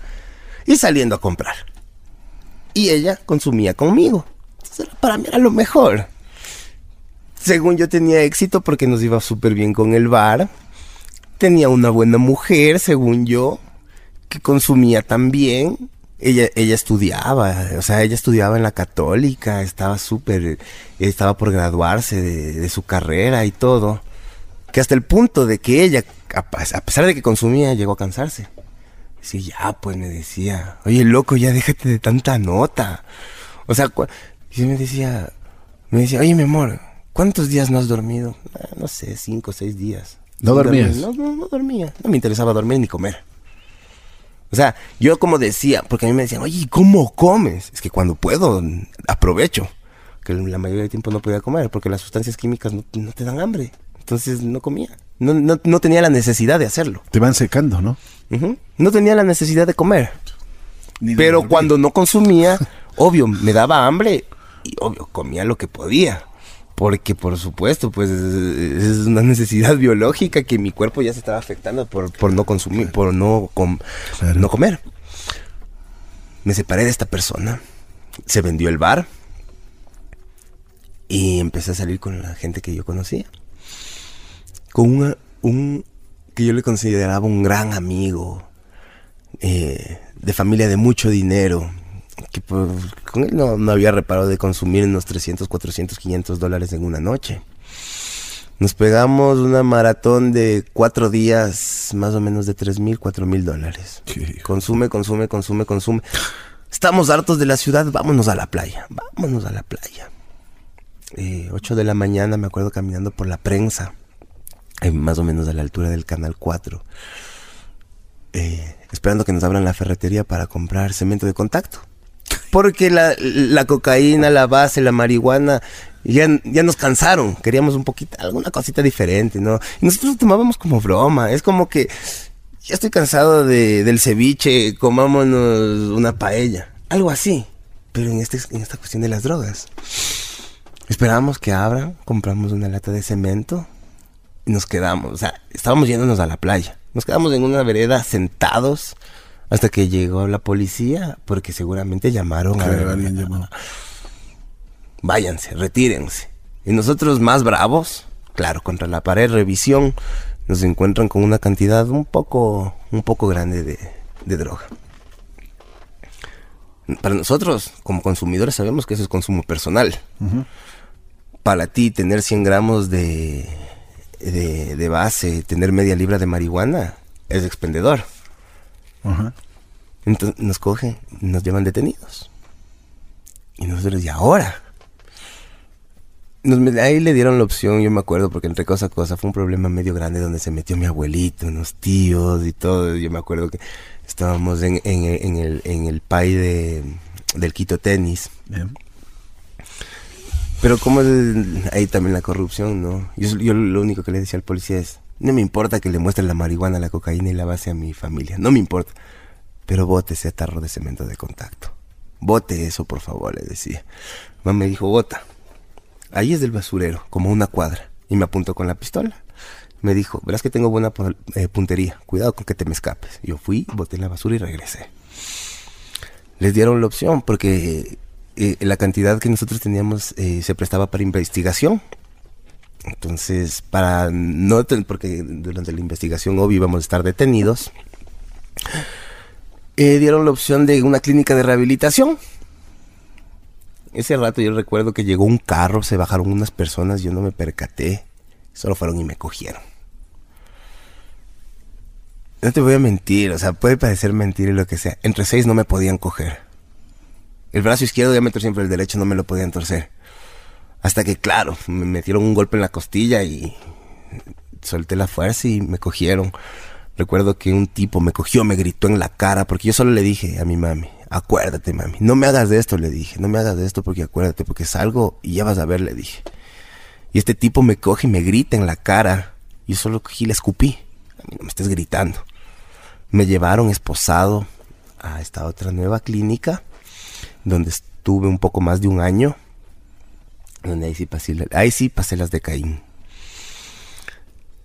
y saliendo a comprar. Y ella consumía conmigo. Para mí era lo mejor. Según yo tenía éxito porque nos iba súper bien con el bar. Tenía una buena mujer, según yo, que consumía también. Ella, ella estudiaba, o sea, ella estudiaba en la católica, estaba súper, estaba por graduarse de, de su carrera y todo. Que hasta el punto de que ella, a, pesar de que consumía, llegó a cansarse. Sí, ya, pues me decía, oye, loco, ya déjate de tanta nota. O sea, y me decía, me decía, oye, mi amor, ¿cuántos días no has dormido? "Ah, no sé, cinco o seis días. ¿No dormías? No, no, no dormía. No me interesaba dormir ni comer. O sea, yo como decía, porque a mí me decían, oye, ¿y ¿cómo comes? Es que cuando puedo, aprovecho. Que la mayoría del tiempo no podía comer, porque las sustancias químicas no, no te dan hambre. Entonces no comía. No, no, no tenía la necesidad de hacerlo. Te van secando, ¿no? No tenía la necesidad de comer. Ni Pero cuando no consumía, obvio, me daba hambre y obvio, comía lo que podía. Porque por supuesto, pues es una necesidad biológica que mi cuerpo ya se estaba afectando por, por no consumir, por no, com- Claro. no comer. Me separé de esta persona, se vendió el bar y empecé a salir con la gente que yo conocía. Con una- un que yo le consideraba un gran amigo, eh, de familia de mucho dinero, que por- con él no, no había reparado de consumir unos 300, 400, 500 dólares en una noche. Nos pegamos una maratón de cuatro días, más o menos de 3 mil, 4 mil dólares. Consume, consume, consume, consume. Estamos hartos de la ciudad, vámonos a la playa, vámonos a la playa. Eh, 8 de la mañana me acuerdo caminando por la prensa, eh, más o menos a la altura del Canal 4, eh, esperando que nos abran la ferretería para comprar cemento de contacto. Porque la, la cocaína, la base, la marihuana, ya, ya nos cansaron. Queríamos un poquito, alguna cosita diferente, ¿no? Y nosotros lo tomábamos como broma. Es como que ya estoy cansado de, del ceviche, comámonos una paella. Algo así. Pero en, este, en esta cuestión de las drogas. Esperábamos que abran, compramos una lata de cemento y nos quedamos. O sea, estábamos yéndonos a la playa. Nos quedamos en una vereda sentados Hasta que llegó la policía, porque seguramente llamaron a... alguien llamó. Váyanse, retírense. Y nosotros más bravos, claro, contra la pared, revisión, nos encuentran con una cantidad un poco, un poco grande de, de droga. Para nosotros, como consumidores, sabemos que eso es consumo personal. Para ti, tener 100 gramos de, de, de base, tener media libra de marihuana, es expendedor. Ajá. Entonces nos cogen, nos llevan detenidos. Y nosotros, ¿y ahora? Nos, ahí le dieron la opción, yo me acuerdo, porque entre cosa a cosa fue un problema medio grande donde se metió mi abuelito, unos tíos y todo. Yo me acuerdo que estábamos en, en, el- en el, en el pay de, del Quito Tenis. Bien. Pero como ahí también la corrupción, ¿no? Yo, yo lo único que le decía al policía es, no me importa que le muestre la marihuana, la cocaína y la base a mi familia, no me importa. Pero bote ese tarro de cemento de contacto. Bote eso, por favor, le decía. Mamá me dijo, bota. Ahí es del basurero, como una cuadra. Y me apuntó con la pistola. Me dijo, verás que tengo buena eh, puntería. Cuidado con que te me escapes. Yo fui, boté la basura y regresé. Les dieron la opción porque eh, la cantidad que nosotros teníamos eh, se prestaba para investigación. Entonces, para no, porque durante la investigación obvio íbamos a estar detenidos, eh, dieron la opción de una clínica de rehabilitación. Ese rato yo recuerdo que llegó un carro, se bajaron unas personas, yo no me percaté, solo fueron y me cogieron. No te voy a mentir, o sea, puede parecer mentira y lo que sea. Entre seis no me podían coger. El brazo izquierdo torcí, pero el derecho no me lo podían torcer. Hasta que, claro, me metieron un golpe en la costilla y solté la fuerza y me cogieron. Recuerdo que un tipo me cogió, me gritó en la cara, porque yo solo le dije a mi mami, acuérdate mami, no me hagas de esto, le dije, no me hagas de esto porque acuérdate, porque salgo y ya vas a ver, le dije. Y este tipo me coge y me grita en la cara. Yo solo cogí y le escupí. A mí no me estés gritando. Me llevaron esposado a esta otra nueva clínica, donde estuve un poco más de un año, donde ahí sí pasé, ahí sí pasé las de Caín.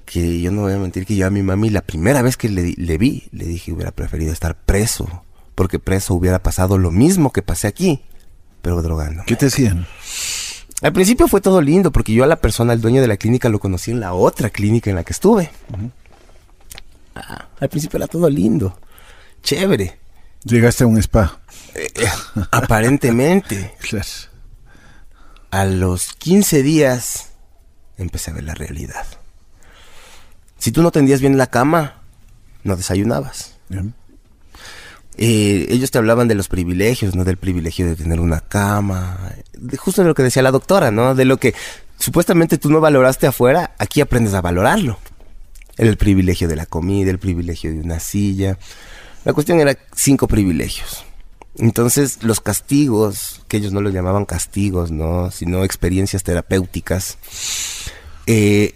Que yo no voy a mentir que yo a mi mami la primera vez que le, le vi, le dije hubiera preferido estar preso, porque preso hubiera pasado lo mismo que pasé aquí, pero drogando. ¿Qué te decían? Al principio fue todo lindo porque yo a la persona, al dueño de la clínica, lo conocí en la otra clínica en la que estuve. Ah, al principio era todo lindo, chévere. Llegaste a un spa. Eh, eh, aparentemente, Claro. A los 15 días empecé a ver la realidad. Si tú no tendías bien la cama, no desayunabas. Bien. Eh, ellos te hablaban de los privilegios, ¿no? Del privilegio de tener una cama, de justo de lo que decía la doctora, ¿no? De lo que supuestamente tú no valoraste afuera, aquí aprendes a valorarlo. El privilegio de la comida, el privilegio de una silla. La cuestión era cinco privilegios. Entonces, los castigos, que ellos no los llamaban castigos, ¿no? Sino experiencias terapéuticas, eh,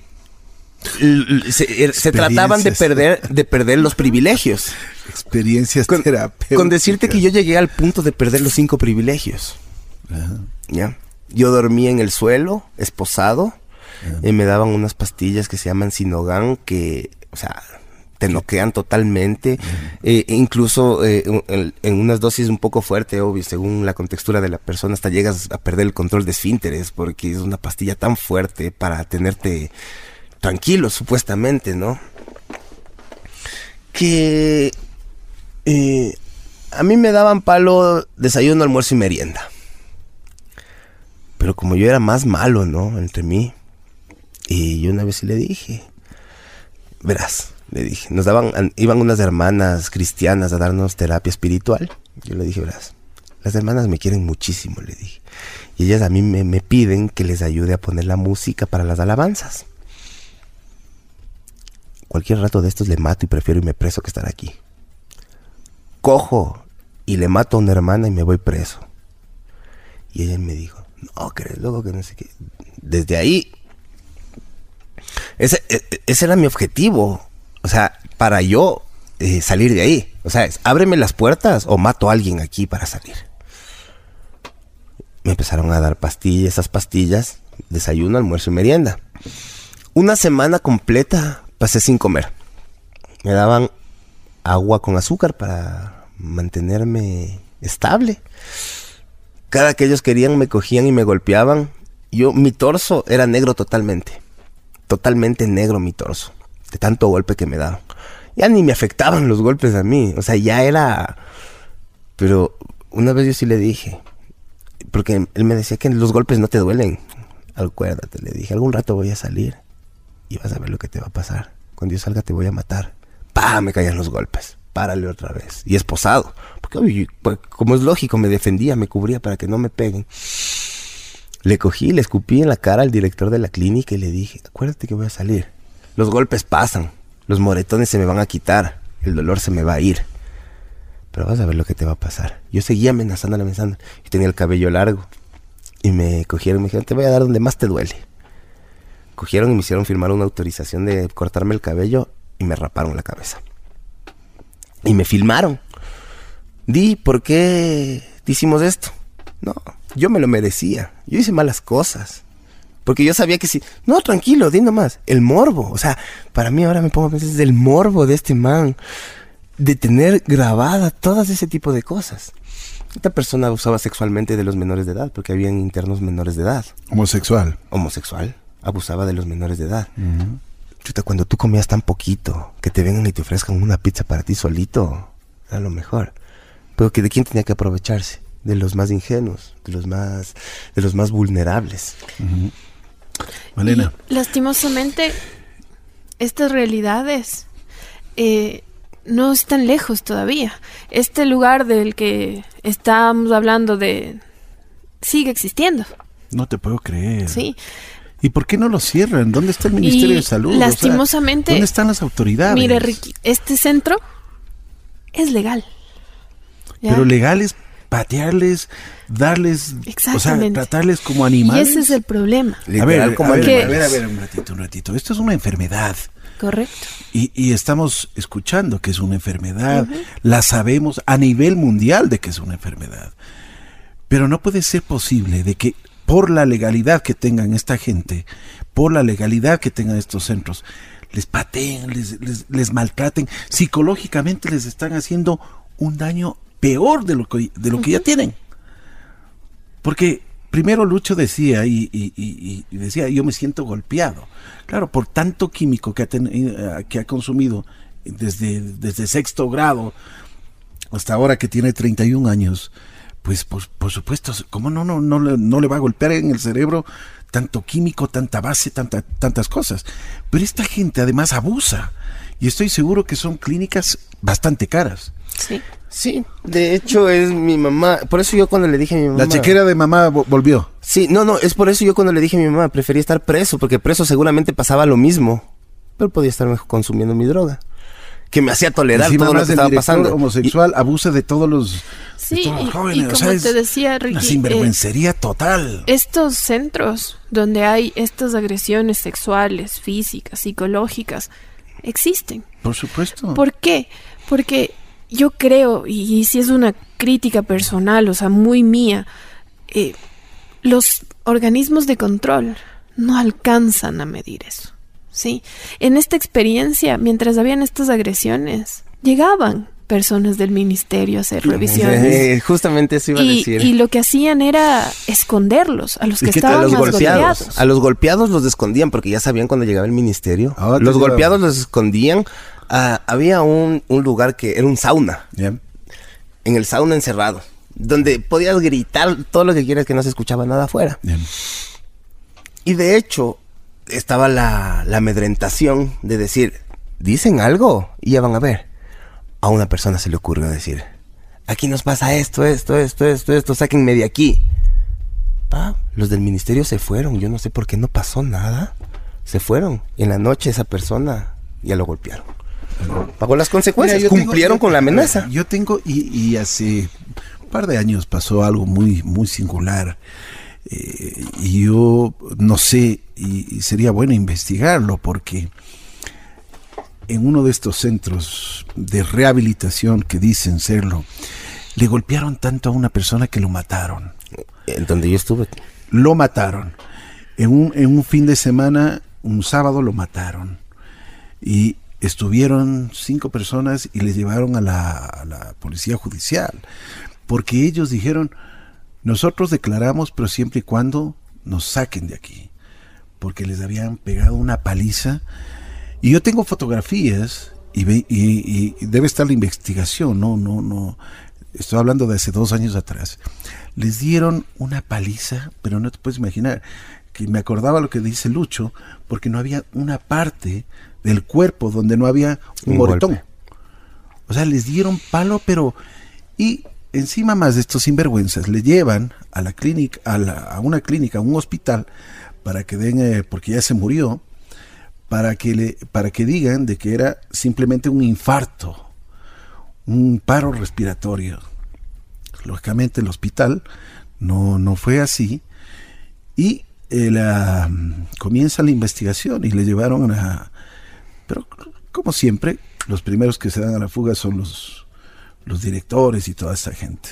se, er- se trataban de perder, de perder los privilegios. Experiencias Con, terapéuticas. con decirte que yo llegué al punto de perder los cinco privilegios. Ajá. ¿ya? Yo dormía en el suelo, esposado, y me daban unas pastillas que se llaman Sinogan, que, o sea, te noquean totalmente. Eh, incluso eh, en, en unas dosis un poco fuerte, obvio, según la contextura de la persona, hasta llegas a perder el control de esfínteres, porque es una pastilla tan fuerte para tenerte tranquilo, supuestamente, ¿no? Que eh, a mí me daban palo desayuno, almuerzo y merienda. Pero como yo era más malo, ¿no? Entre mí. Y yo una vez sí le dije. Verás, le dije. Nos daban, an- iban unas hermanas cristianas a darnos terapia espiritual. Yo le dije, verás. Las hermanas me quieren muchísimo, le dije. Y ellas a mí me, me piden que les ayude a poner la música para las alabanzas. Cualquier rato de estos le mato y prefiero irme preso que estar aquí. Cojo y le mato a una hermana y me voy preso. Y ella me dijo, no, que eres loco, que no sé qué. Desde ahí, ese, e- e- ese era mi objetivo. O sea, para yo eh, salir de ahí. O sea, ábreme las puertas o mato a alguien aquí para salir. Me empezaron a dar pastillas, esas pastillas, desayuno, almuerzo y merienda. Una semana completa pasé sin comer. Me daban agua con azúcar para, mantenerme estable. Cada que ellos querían me cogían y me golpeaban. Yo, mi torso era negro totalmente. Totalmente negro mi torso. De tanto golpe que me daban. Ya ni me afectaban los golpes a mí. O sea, ya era... Pero una vez yo sí le dije, porque él me decía que los golpes no te duelen. Acuérdate, le dije, algún rato voy a salir y vas a ver lo que te va a pasar. Cuando yo salga te voy a matar. ¡Pah! Me caían los golpes. Párale otra vez. Y esposado. Porque pues, como es lógico, me defendía, me cubría para que no me peguen. Le cogí, le escupí en la cara al director de la clínica y le dije, acuérdate que voy a salir. Los golpes pasan, los moretones se me van a quitar, el dolor se me va a ir. Pero vas a ver lo que te va a pasar. Yo seguía amenazando, amenazando. Y tenía el cabello largo. Y me cogieron y me dijeron, te voy a dar donde más te duele. Cogieron y me hicieron firmar una autorización de cortarme el cabello y me raparon la cabeza. Y me filmaron. Di, ¿por qué hicimos esto? No, yo me lo merecía. Yo hice malas cosas. Porque yo sabía que si... No, tranquilo, di nomás. El morbo. O sea, para mí ahora me pongo a pensar, es el morbo de este man de tener grabada todas ese tipo de cosas. Esta persona abusaba sexualmente de los menores de edad, porque habían internos menores de edad. Homosexual. Homosexual. Abusaba de los menores de edad. Chuta, cuando tú comías tan poquito, que te vengan y te ofrezcan una pizza para ti solito, era lo mejor. Pero que de quién tenía que aprovecharse? De los más ingenuos, de los más, de los más vulnerables. Malena. lastimosamente, estas realidades eh, no están lejos todavía. Este lugar del que estamos hablando de sigue existiendo. No te puedo creer. Sí. ¿Y por qué no lo cierran? ¿Dónde está el Ministerio de Salud? Lastimosamente. ¿Dónde están las autoridades? Mire, Ricky, este centro es legal. Pero legal es patearles, darles, o sea, tratarles como animales. Y ese es el problema. A ver, a ver, a ver, a ver, un ratito, un ratito. Esto es una enfermedad. Correcto. Y, estamos escuchando que es una enfermedad, la sabemos a nivel mundial de que es una enfermedad. Pero no puede ser posible de que por la legalidad que tengan esta gente, por la legalidad que tengan estos centros, les pateen, les, les, maltraten, psicológicamente les están haciendo un daño peor de lo que, de lo que ya tienen. Porque primero Lucho decía y, decía, yo me siento golpeado. Claro, por tanto químico que ha, eh, que ha consumido desde, desde sexto grado hasta ahora que tiene 31 años, pues por, por supuesto, ¿cómo no, no, no, no le va a golpear en el cerebro tanto químico, tanta base, tanta, tantas cosas? Pero esta gente además abusa y estoy seguro que son clínicas bastante caras. Sí. Sí, de hecho es mi mamá. Por eso yo cuando le dije a mi mamá. La chequera de mamá volvió. Sí, no, no, es por eso yo cuando le dije a mi mamá prefería estar preso, porque preso seguramente pasaba lo mismo. Pero podía estar consumiendo mi droga. Que me hacía tolerar todo lo que estaba pasando. homosexual abusa de todos los, sí, jóvenes. Y, como te decía, Ricky. Una sinvergüencería eh, total. Estos centros donde hay estas agresiones sexuales, físicas, psicológicas, existen. Por supuesto. ¿Por qué? Porque yo creo, y, si es una crítica personal, o sea, muy mía, eh, los organismos de control no alcanzan a medir eso. ¿sí? En esta experiencia, mientras habían estas agresiones, llegaban personas del ministerio a hacer revisiones. justamente eso iba a decir. Y lo que hacían era esconderlos a los que estaban los golpeados. A los golpeados los escondían porque ya sabían cuando llegaba el ministerio. Ah, los golpeados los escondían Ah, había un, lugar que era un sauna. En el sauna encerrado. Donde podías gritar todo lo que quieras que no se escuchaba nada afuera. Y de hecho, estaba la, la amedrentación de decir, dicen algo y ya van a ver. A una persona se le ocurrió decir, aquí nos pasa esto, esto, esto, esto, esto, sáquenme de aquí. Ah, los del ministerio se fueron, yo no sé por qué no pasó nada. Se fueron. En la noche esa persona ya lo golpearon pagó las consecuencias, cumplieron con la amenaza. Yo tengo, y, hace un par de años pasó algo muy, muy singular. Eh, y yo no sé, y, sería bueno investigarlo, porque en uno de estos centros de rehabilitación que dicen serlo, le golpearon tanto a una persona que lo mataron. En donde yo estuve. Lo mataron. En un, en un fin de semana, un sábado lo mataron. Y estuvieron cinco personas y les llevaron a la, a la policía judicial, porque ellos dijeron, nosotros declaramos, pero siempre y cuando nos saquen de aquí, porque les habían pegado una paliza. Y yo tengo fotografías y, ve- y- y debe estar la investigación, no, no, no. Estoy hablando de hace dos años atrás. Les dieron una paliza, pero no te puedes imaginar que me acordaba lo que dice Lucho, porque no había una parte del cuerpo donde no había un, Un moretón. golpe. O sea, les dieron palo, pero y encima más de estos sinvergüenzas le llevan a la clínica, a, la- a una clínica, a un hospital para que den, eh, porque ya se murió, para que le, para que digan de que era simplemente un infarto, un paro respiratorio. Lógicamente el hospital no, no fue así y eh, la, comienza la investigación y le llevaron a... Pero como siempre, los primeros que se dan a la fuga son los, los directores y toda esa gente.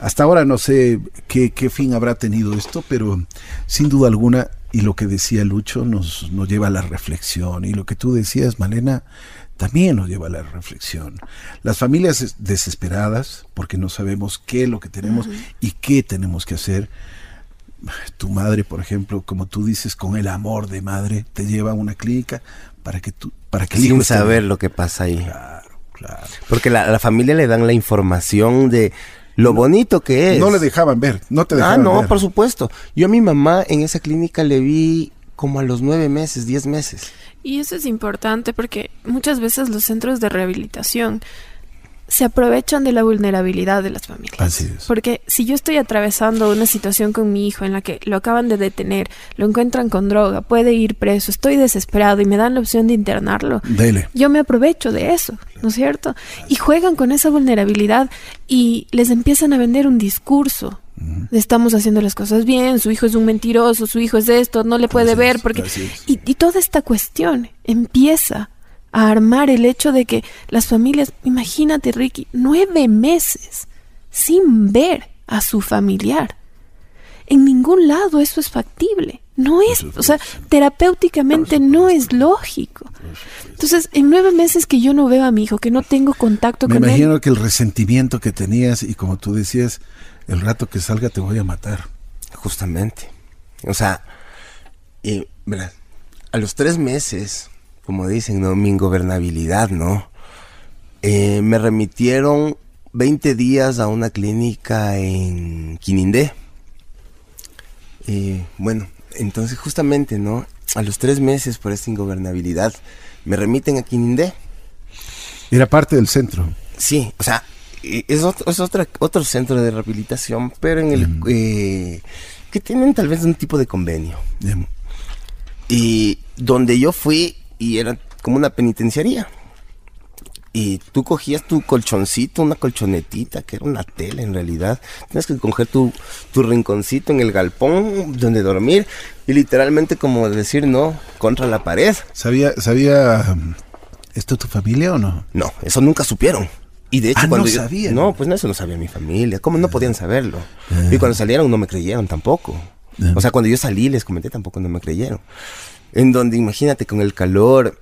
Hasta ahora no sé qué, qué fin habrá tenido esto, pero sin duda alguna, y lo que decía Lucho nos, nos lleva a la reflexión, y lo que tú decías, Malena, también nos lleva a la reflexión. Las familias es- desesperadas, porque no sabemos qué es lo que tenemos y qué tenemos que hacer. Tu madre, por ejemplo, como tú dices, con el amor de madre, te lleva a una clínica para que tú, para que Sin saber lo que pasa ahí. Claro, claro. Porque la, a la familia le dan la información de lo bonito que es. No le dejaban ver, no te Ah, dejaban no, ver. por supuesto. Yo a mi mamá en esa clínica le vi como a los nueve meses, diez meses. Y eso es importante porque muchas veces los centros de rehabilitación se aprovechan de la vulnerabilidad de las familias. Así es. Porque si yo estoy atravesando una situación con mi hijo en la que lo acaban de detener, lo encuentran con droga, puede ir preso, estoy desesperado y me dan la opción de internarlo, Dele. yo me aprovecho de eso, ¿no es cierto? Y juegan con esa vulnerabilidad y les empiezan a vender un discurso. Estamos haciendo las cosas bien, su hijo es un mentiroso, su hijo es esto, no le puede ver porque... Y, y toda esta cuestión empieza a armar el hecho de que las familias, imagínate Ricky, nueve meses sin ver a su familiar. En ningún lado eso es factible. No es, o sea, terapéuticamente no es lógico. Entonces, en nueve meses que yo no veo a mi hijo, que no tengo contacto Me con él, imagino que el resentimiento que tenías y como tú decías, el rato que salga te voy a matar. Justamente. O sea, y, verás, a los tres meses, como dicen, ¿no? Mi ingobernabilidad, ¿no? Eh, me remitieron 20 días a una clínica en Quinindé. Y bueno, entonces justamente, ¿no? A los tres meses por esta ingobernabilidad, me remiten a Quinindé. Era parte del centro. Sí, o sea, eh, es otro, es otra, otro centro de rehabilitación, pero en el eh, que tienen tal vez un tipo de convenio. Y donde yo fui y era como una penitenciaría. Y tú cogías tu colchoncito, una colchonetita, que era una tela en realidad. Tienes que coger tu, tu rinconcito en el galpón donde dormir y literalmente como decir no contra la pared. ¿Sabía, sabía um, esto tu familia o no? No, eso nunca supieron. Y de hecho Ah, no cuando yo- sabían. No, pues no, eso no sabía mi familia. ¿Cómo no podían saberlo? Y cuando salieron no me creyeron tampoco. Ah. O sea, cuando yo salí les comenté tampoco no me creyeron. En donde imagínate con el calor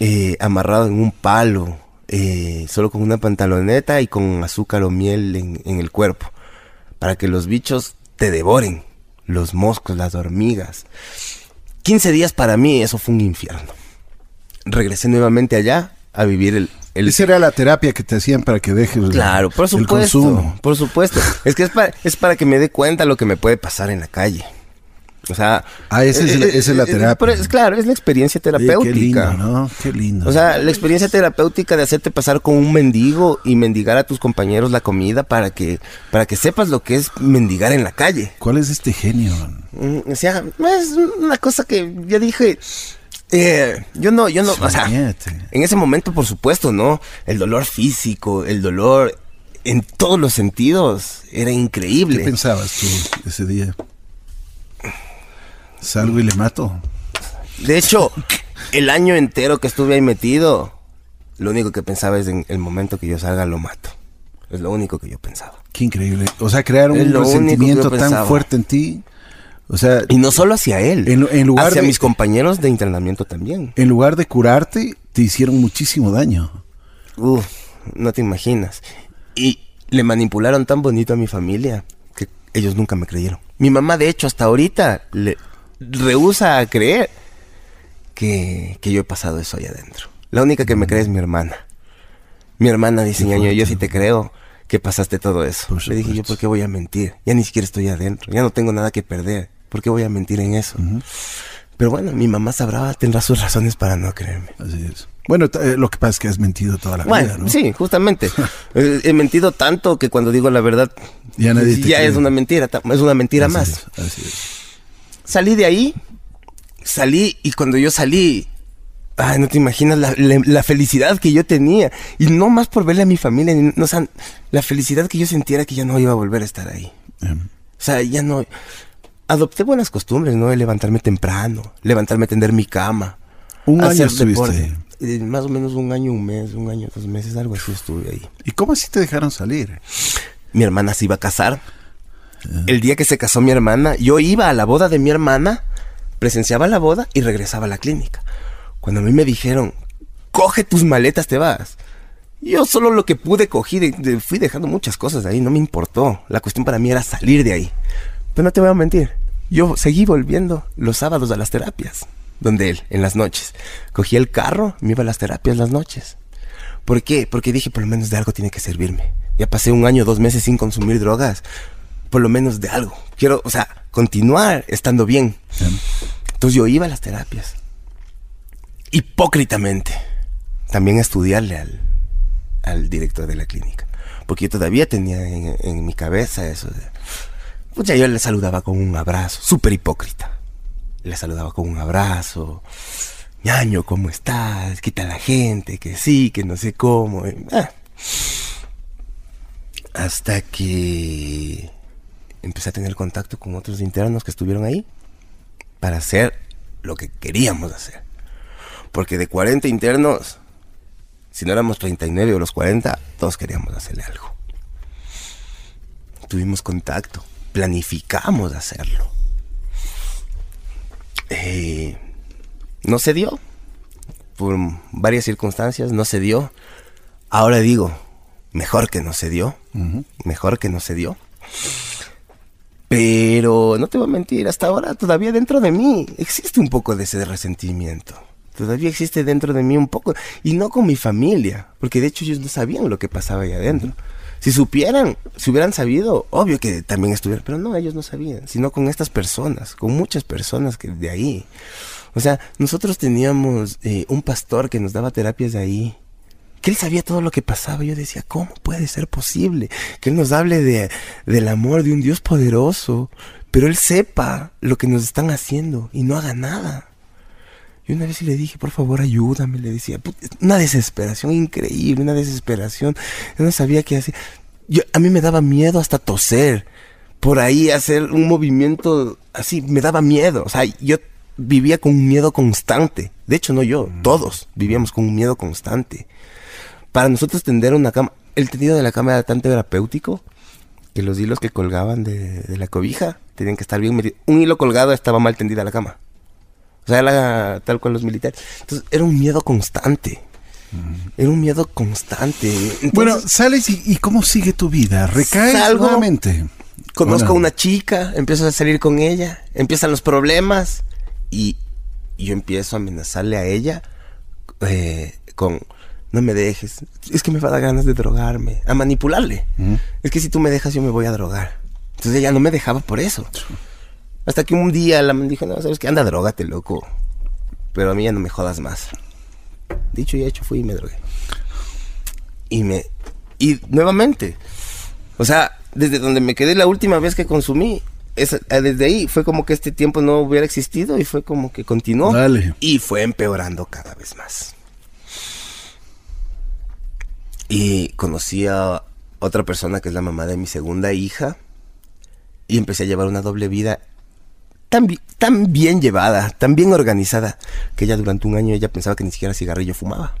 eh, amarrado en un palo, eh, solo con una pantaloneta y con azúcar o miel en, en el cuerpo, para que los bichos te devoren, los moscos, las hormigas. 15 días para mí eso fue un infierno. Regresé nuevamente allá a vivir el, el Esa era la terapia que te hacían para que dejes el- Claro, por el supuesto. consumo. Por supuesto. Es que es para, es para que me dé cuenta lo que me puede pasar en la calle. O sea. Ah, esa es esa es la terapia. pero es claro, es la experiencia terapéutica. qué lindo, ¿no? Qué lindo. O sea, la experiencia terapéutica de hacerte pasar con un mendigo y mendigar a tus compañeros la comida para que, para que sepas lo que es mendigar en la calle. ¿Cuál es este genio? Mm, O sea, es una cosa que yo dije. eh, yo no, yo no, o sea, en ese momento, por supuesto, ¿no? El dolor físico, el dolor en todos los sentidos, era ¿Qué increíble. pensabas tú ese día? Salgo y le mato. De hecho, el año entero que estuve ahí metido, lo único que pensaba es en el momento que yo salga lo mato. Es lo único que yo pensaba. Qué increíble. O sea, crearon Es un resentimiento tan pensaba. fuerte en ti O sea, Y no solo hacia él, En- en lugar hacia de- mis compañeros de internamiento también. en lugar de curarte, te hicieron muchísimo daño. Uf, no te imaginas. Y le manipularon tan bonito a mi familia que ellos nunca me creyeron. Mi mamá, de hecho, hasta ahorita le rehúsa a creer que, que yo he pasado eso ahí adentro. La única que me cree es mi hermana. Mi hermana dice, ñaño, yo sí te creo que pasaste todo eso. Le dije, yo. ¿por qué voy a mentir? Ya ni siquiera estoy adentro, ya no tengo nada que perder. ¿Por qué voy a mentir en eso? Pero bueno, mi mamá sabrá, tendrá sus razones para no creerme. Así es. Bueno, eh, lo que pasa es que has mentido toda la Bueno, vida, ¿no? sí, justamente. Eh, He mentido tanto que cuando digo la verdad Ya nadie es una mentira, es una mentira Así más. es, así es. Salí de ahí, salí y cuando yo salí, ay, no te imaginas la, la- la felicidad que yo tenía y no más por verle a mi familia, ni- no, o sea, la felicidad que yo sentía era que ya no iba a volver a estar ahí. Em, O sea, ya no. Adopté buenas costumbres, ¿no? De levantarme temprano, levantarme a tender mi cama. Un año estuviste. Eh, más o menos un año, un mes, un año, dos meses, algo así estuve ahí. ¿Y cómo así te dejaron salir? mi hermana se iba a casar. El día que se casó mi hermana, yo iba a la boda de mi hermana, presenciaba la boda y regresaba a la clínica. Cuando a mí me dijeron, coge tus maletas, te vas. Yo solo lo que pude cogí, de- de- fui dejando muchas cosas ahí, no me importó. La cuestión para mí era salir de ahí. Pero no te voy a mentir, yo seguí volviendo los sábados a las terapias, donde él, en las noches. Cogía el carro, me iba a las terapias las noches. ¿Por qué? Porque dije, por lo menos de algo tiene que servirme. Ya pasé un año, dos meses sin consumir drogas. Por lo menos de algo. Quiero, o sea, continuar estando bien. Entonces yo iba a las terapias. Hipócritamente. También a estudiarle al, al director de la clínica. Porque yo todavía tenía en, en mi cabeza eso de... Pues ya yo le saludaba con un abrazo. Súper hipócrita. Le saludaba con un abrazo. ñaño, ¿cómo estás? ¿Qué tal la gente? Que sí, que no sé cómo. ah. Hasta que empecé a tener contacto con otros internos que estuvieron ahí para hacer lo que queríamos hacer. Porque de 40 internos, si no éramos 39 o los 40, todos queríamos hacerle algo. Tuvimos contacto, planificamos hacerlo. Eh, no se dio. Por varias circunstancias no se dio. Ahora digo, mejor que no se dio. Mejor que no se dio. Pero no te voy a mentir, hasta ahora todavía dentro de mí existe un poco de ese resentimiento. Todavía existe dentro de mí un poco. Y no con mi familia, porque de hecho ellos no sabían lo que pasaba ahí adentro. Si supieran, si hubieran sabido, obvio que también estuvieran, pero no, ellos no sabían, sino con estas personas, con muchas personas que de ahí. O sea, nosotros teníamos eh, un pastor que nos daba terapias de ahí, que él sabía todo lo que pasaba. Yo decía, ¿cómo puede ser posible que él nos hable de, del amor de un Dios poderoso, pero él sepa lo que nos están haciendo y no haga nada? Y una vez le dije, por favor, ayúdame, le decía, "Put- una desesperación increíble, una desesperación. Yo no sabía qué hacer. Yo, a mí me daba miedo hasta toser. Por ahí hacer un movimiento así, me daba miedo. O sea, yo vivía con un miedo constante. De hecho, no yo, todos vivíamos con un miedo constante. Para nosotros tender una cama, el tendido de la cama era tan terapéutico que los hilos que colgaban de, de la cobija tenían que estar bien metidos. Un hilo colgado estaba mal tendida la cama. O sea, era tal cual los militares. Entonces, era un miedo constante. Era un miedo constante. Entonces, bueno, sales y, y ¿cómo sigue tu vida? ¿Recaes Salgo, nuevamente? conozco a Bueno, una chica, empiezo a salir con ella, empiezan los problemas y, y yo empiezo a amenazarle a ella eh, con no me dejes, es que me va a dar ganas de drogarme, a manipularle. Es que si tú me dejas yo me voy a drogar. Entonces ella no me dejaba por eso. Hasta que un día la man dijo, no, sabes que anda, drogate, loco. Pero a mí ya no me jodas más. Dicho y hecho, fui y me drogué. Y me... Y nuevamente, o sea, desde donde me quedé la última vez que consumí, esa- eh, desde ahí fue como que este tiempo no hubiera existido y fue como que continuó. Dale. Y fue empeorando cada vez más. Y conocí a otra persona que es la mamá de mi segunda hija. Y empecé a llevar una doble vida tan, tan bien llevada, tan bien organizada, que ella durante un año ella pensaba que ni siquiera cigarrillo fumaba.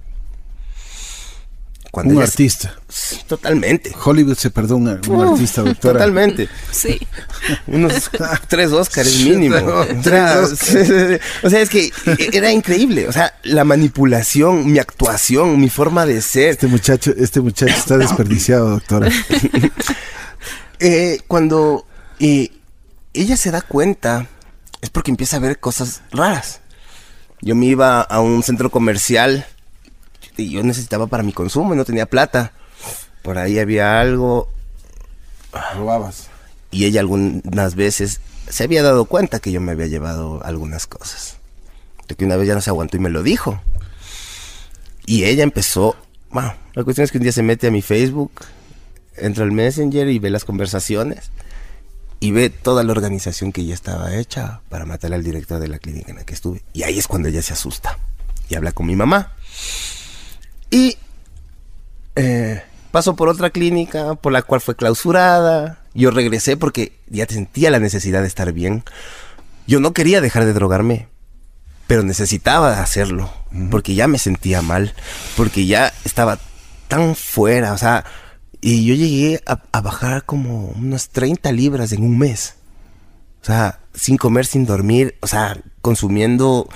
Cuando un artista. Totalmente. Hollywood se perdona un artista, doctora. Totalmente. Sí. Unos tres Óscares mínimo. Tres O sea, Óscares. o sea, es que era increíble. O sea, la manipulación, mi actuación, mi forma de ser. Este muchacho, este muchacho está desperdiciado, doctora. Eh, cuando eh, ella se da cuenta, es porque empieza a ver cosas raras. Yo me iba a un centro comercial y yo necesitaba para mi consumo y no tenía plata. Por ahí había algo Robabas. y ella algunas veces se había dado cuenta que yo me había llevado algunas cosas. De que una vez ya no se aguantó y me lo dijo. Y ella empezó, bueno, la cuestión es que un día se mete a mi Facebook, entra al Messenger y ve las conversaciones y ve toda la organización que ya estaba hecha para matar al director de la clínica en la que estuve. Y ahí es cuando ella se asusta y habla con mi mamá. Y eh, pasó por otra clínica por la cual fue clausurada. Yo regresé porque ya sentía la necesidad de estar bien. Yo no quería dejar de drogarme, pero necesitaba hacerlo porque ya me sentía mal, porque ya estaba tan fuera, o sea, y yo llegué a, a bajar como unas 30 libras en un mes. O sea, sin comer, sin dormir, o sea, consumiendo,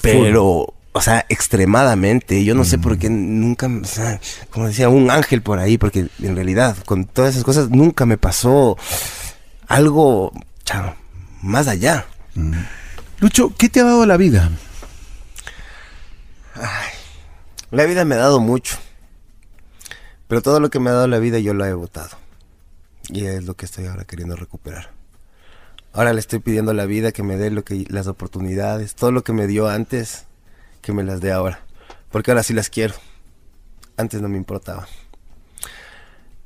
pero, o sea, extremadamente. Yo no sé por qué nunca, o sea, como decía, un ángel por ahí, porque en realidad con todas esas cosas nunca me pasó algo más allá. Lucho, ¿qué te ha dado la vida? La vida me ha dado mucho, pero todo lo que me ha dado la vida yo lo he votado. Y es lo que estoy ahora queriendo recuperar. Ahora le estoy pidiendo a la vida que me dé lo que, las oportunidades, todo lo que me dio antes, que me las dé ahora. Porque ahora sí las quiero. Antes no me importaba.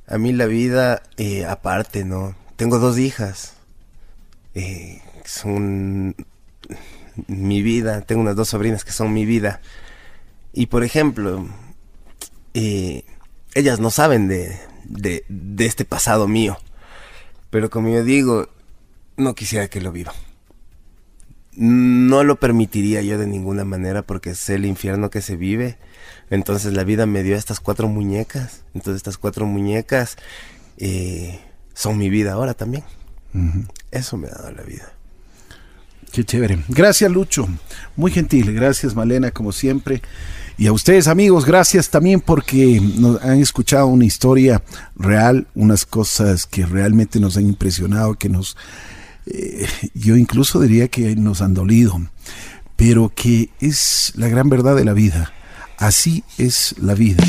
A mí la vida, eh, aparte, ¿no? Tengo dos hijas. eh, son mi vida. Tengo unas dos sobrinas que son mi vida. Y por ejemplo, eh, ellas no saben de, de, de este pasado mío. Pero como yo digo, no quisiera que lo viva. No lo permitiría yo de ninguna manera porque sé el infierno que se vive. Entonces la vida me dio estas cuatro muñecas. Entonces estas cuatro muñecas eh, son mi vida ahora también. Eso me ha dado la vida. Qué chévere. Gracias, Lucho. Muy gentil. Gracias, Malena, como siempre. Y a ustedes, amigos, gracias también porque nos han escuchado una historia real, unas cosas que realmente nos han impresionado, que nos, eh, yo incluso diría que nos han dolido, pero que es la gran verdad de la vida. Así es la vida.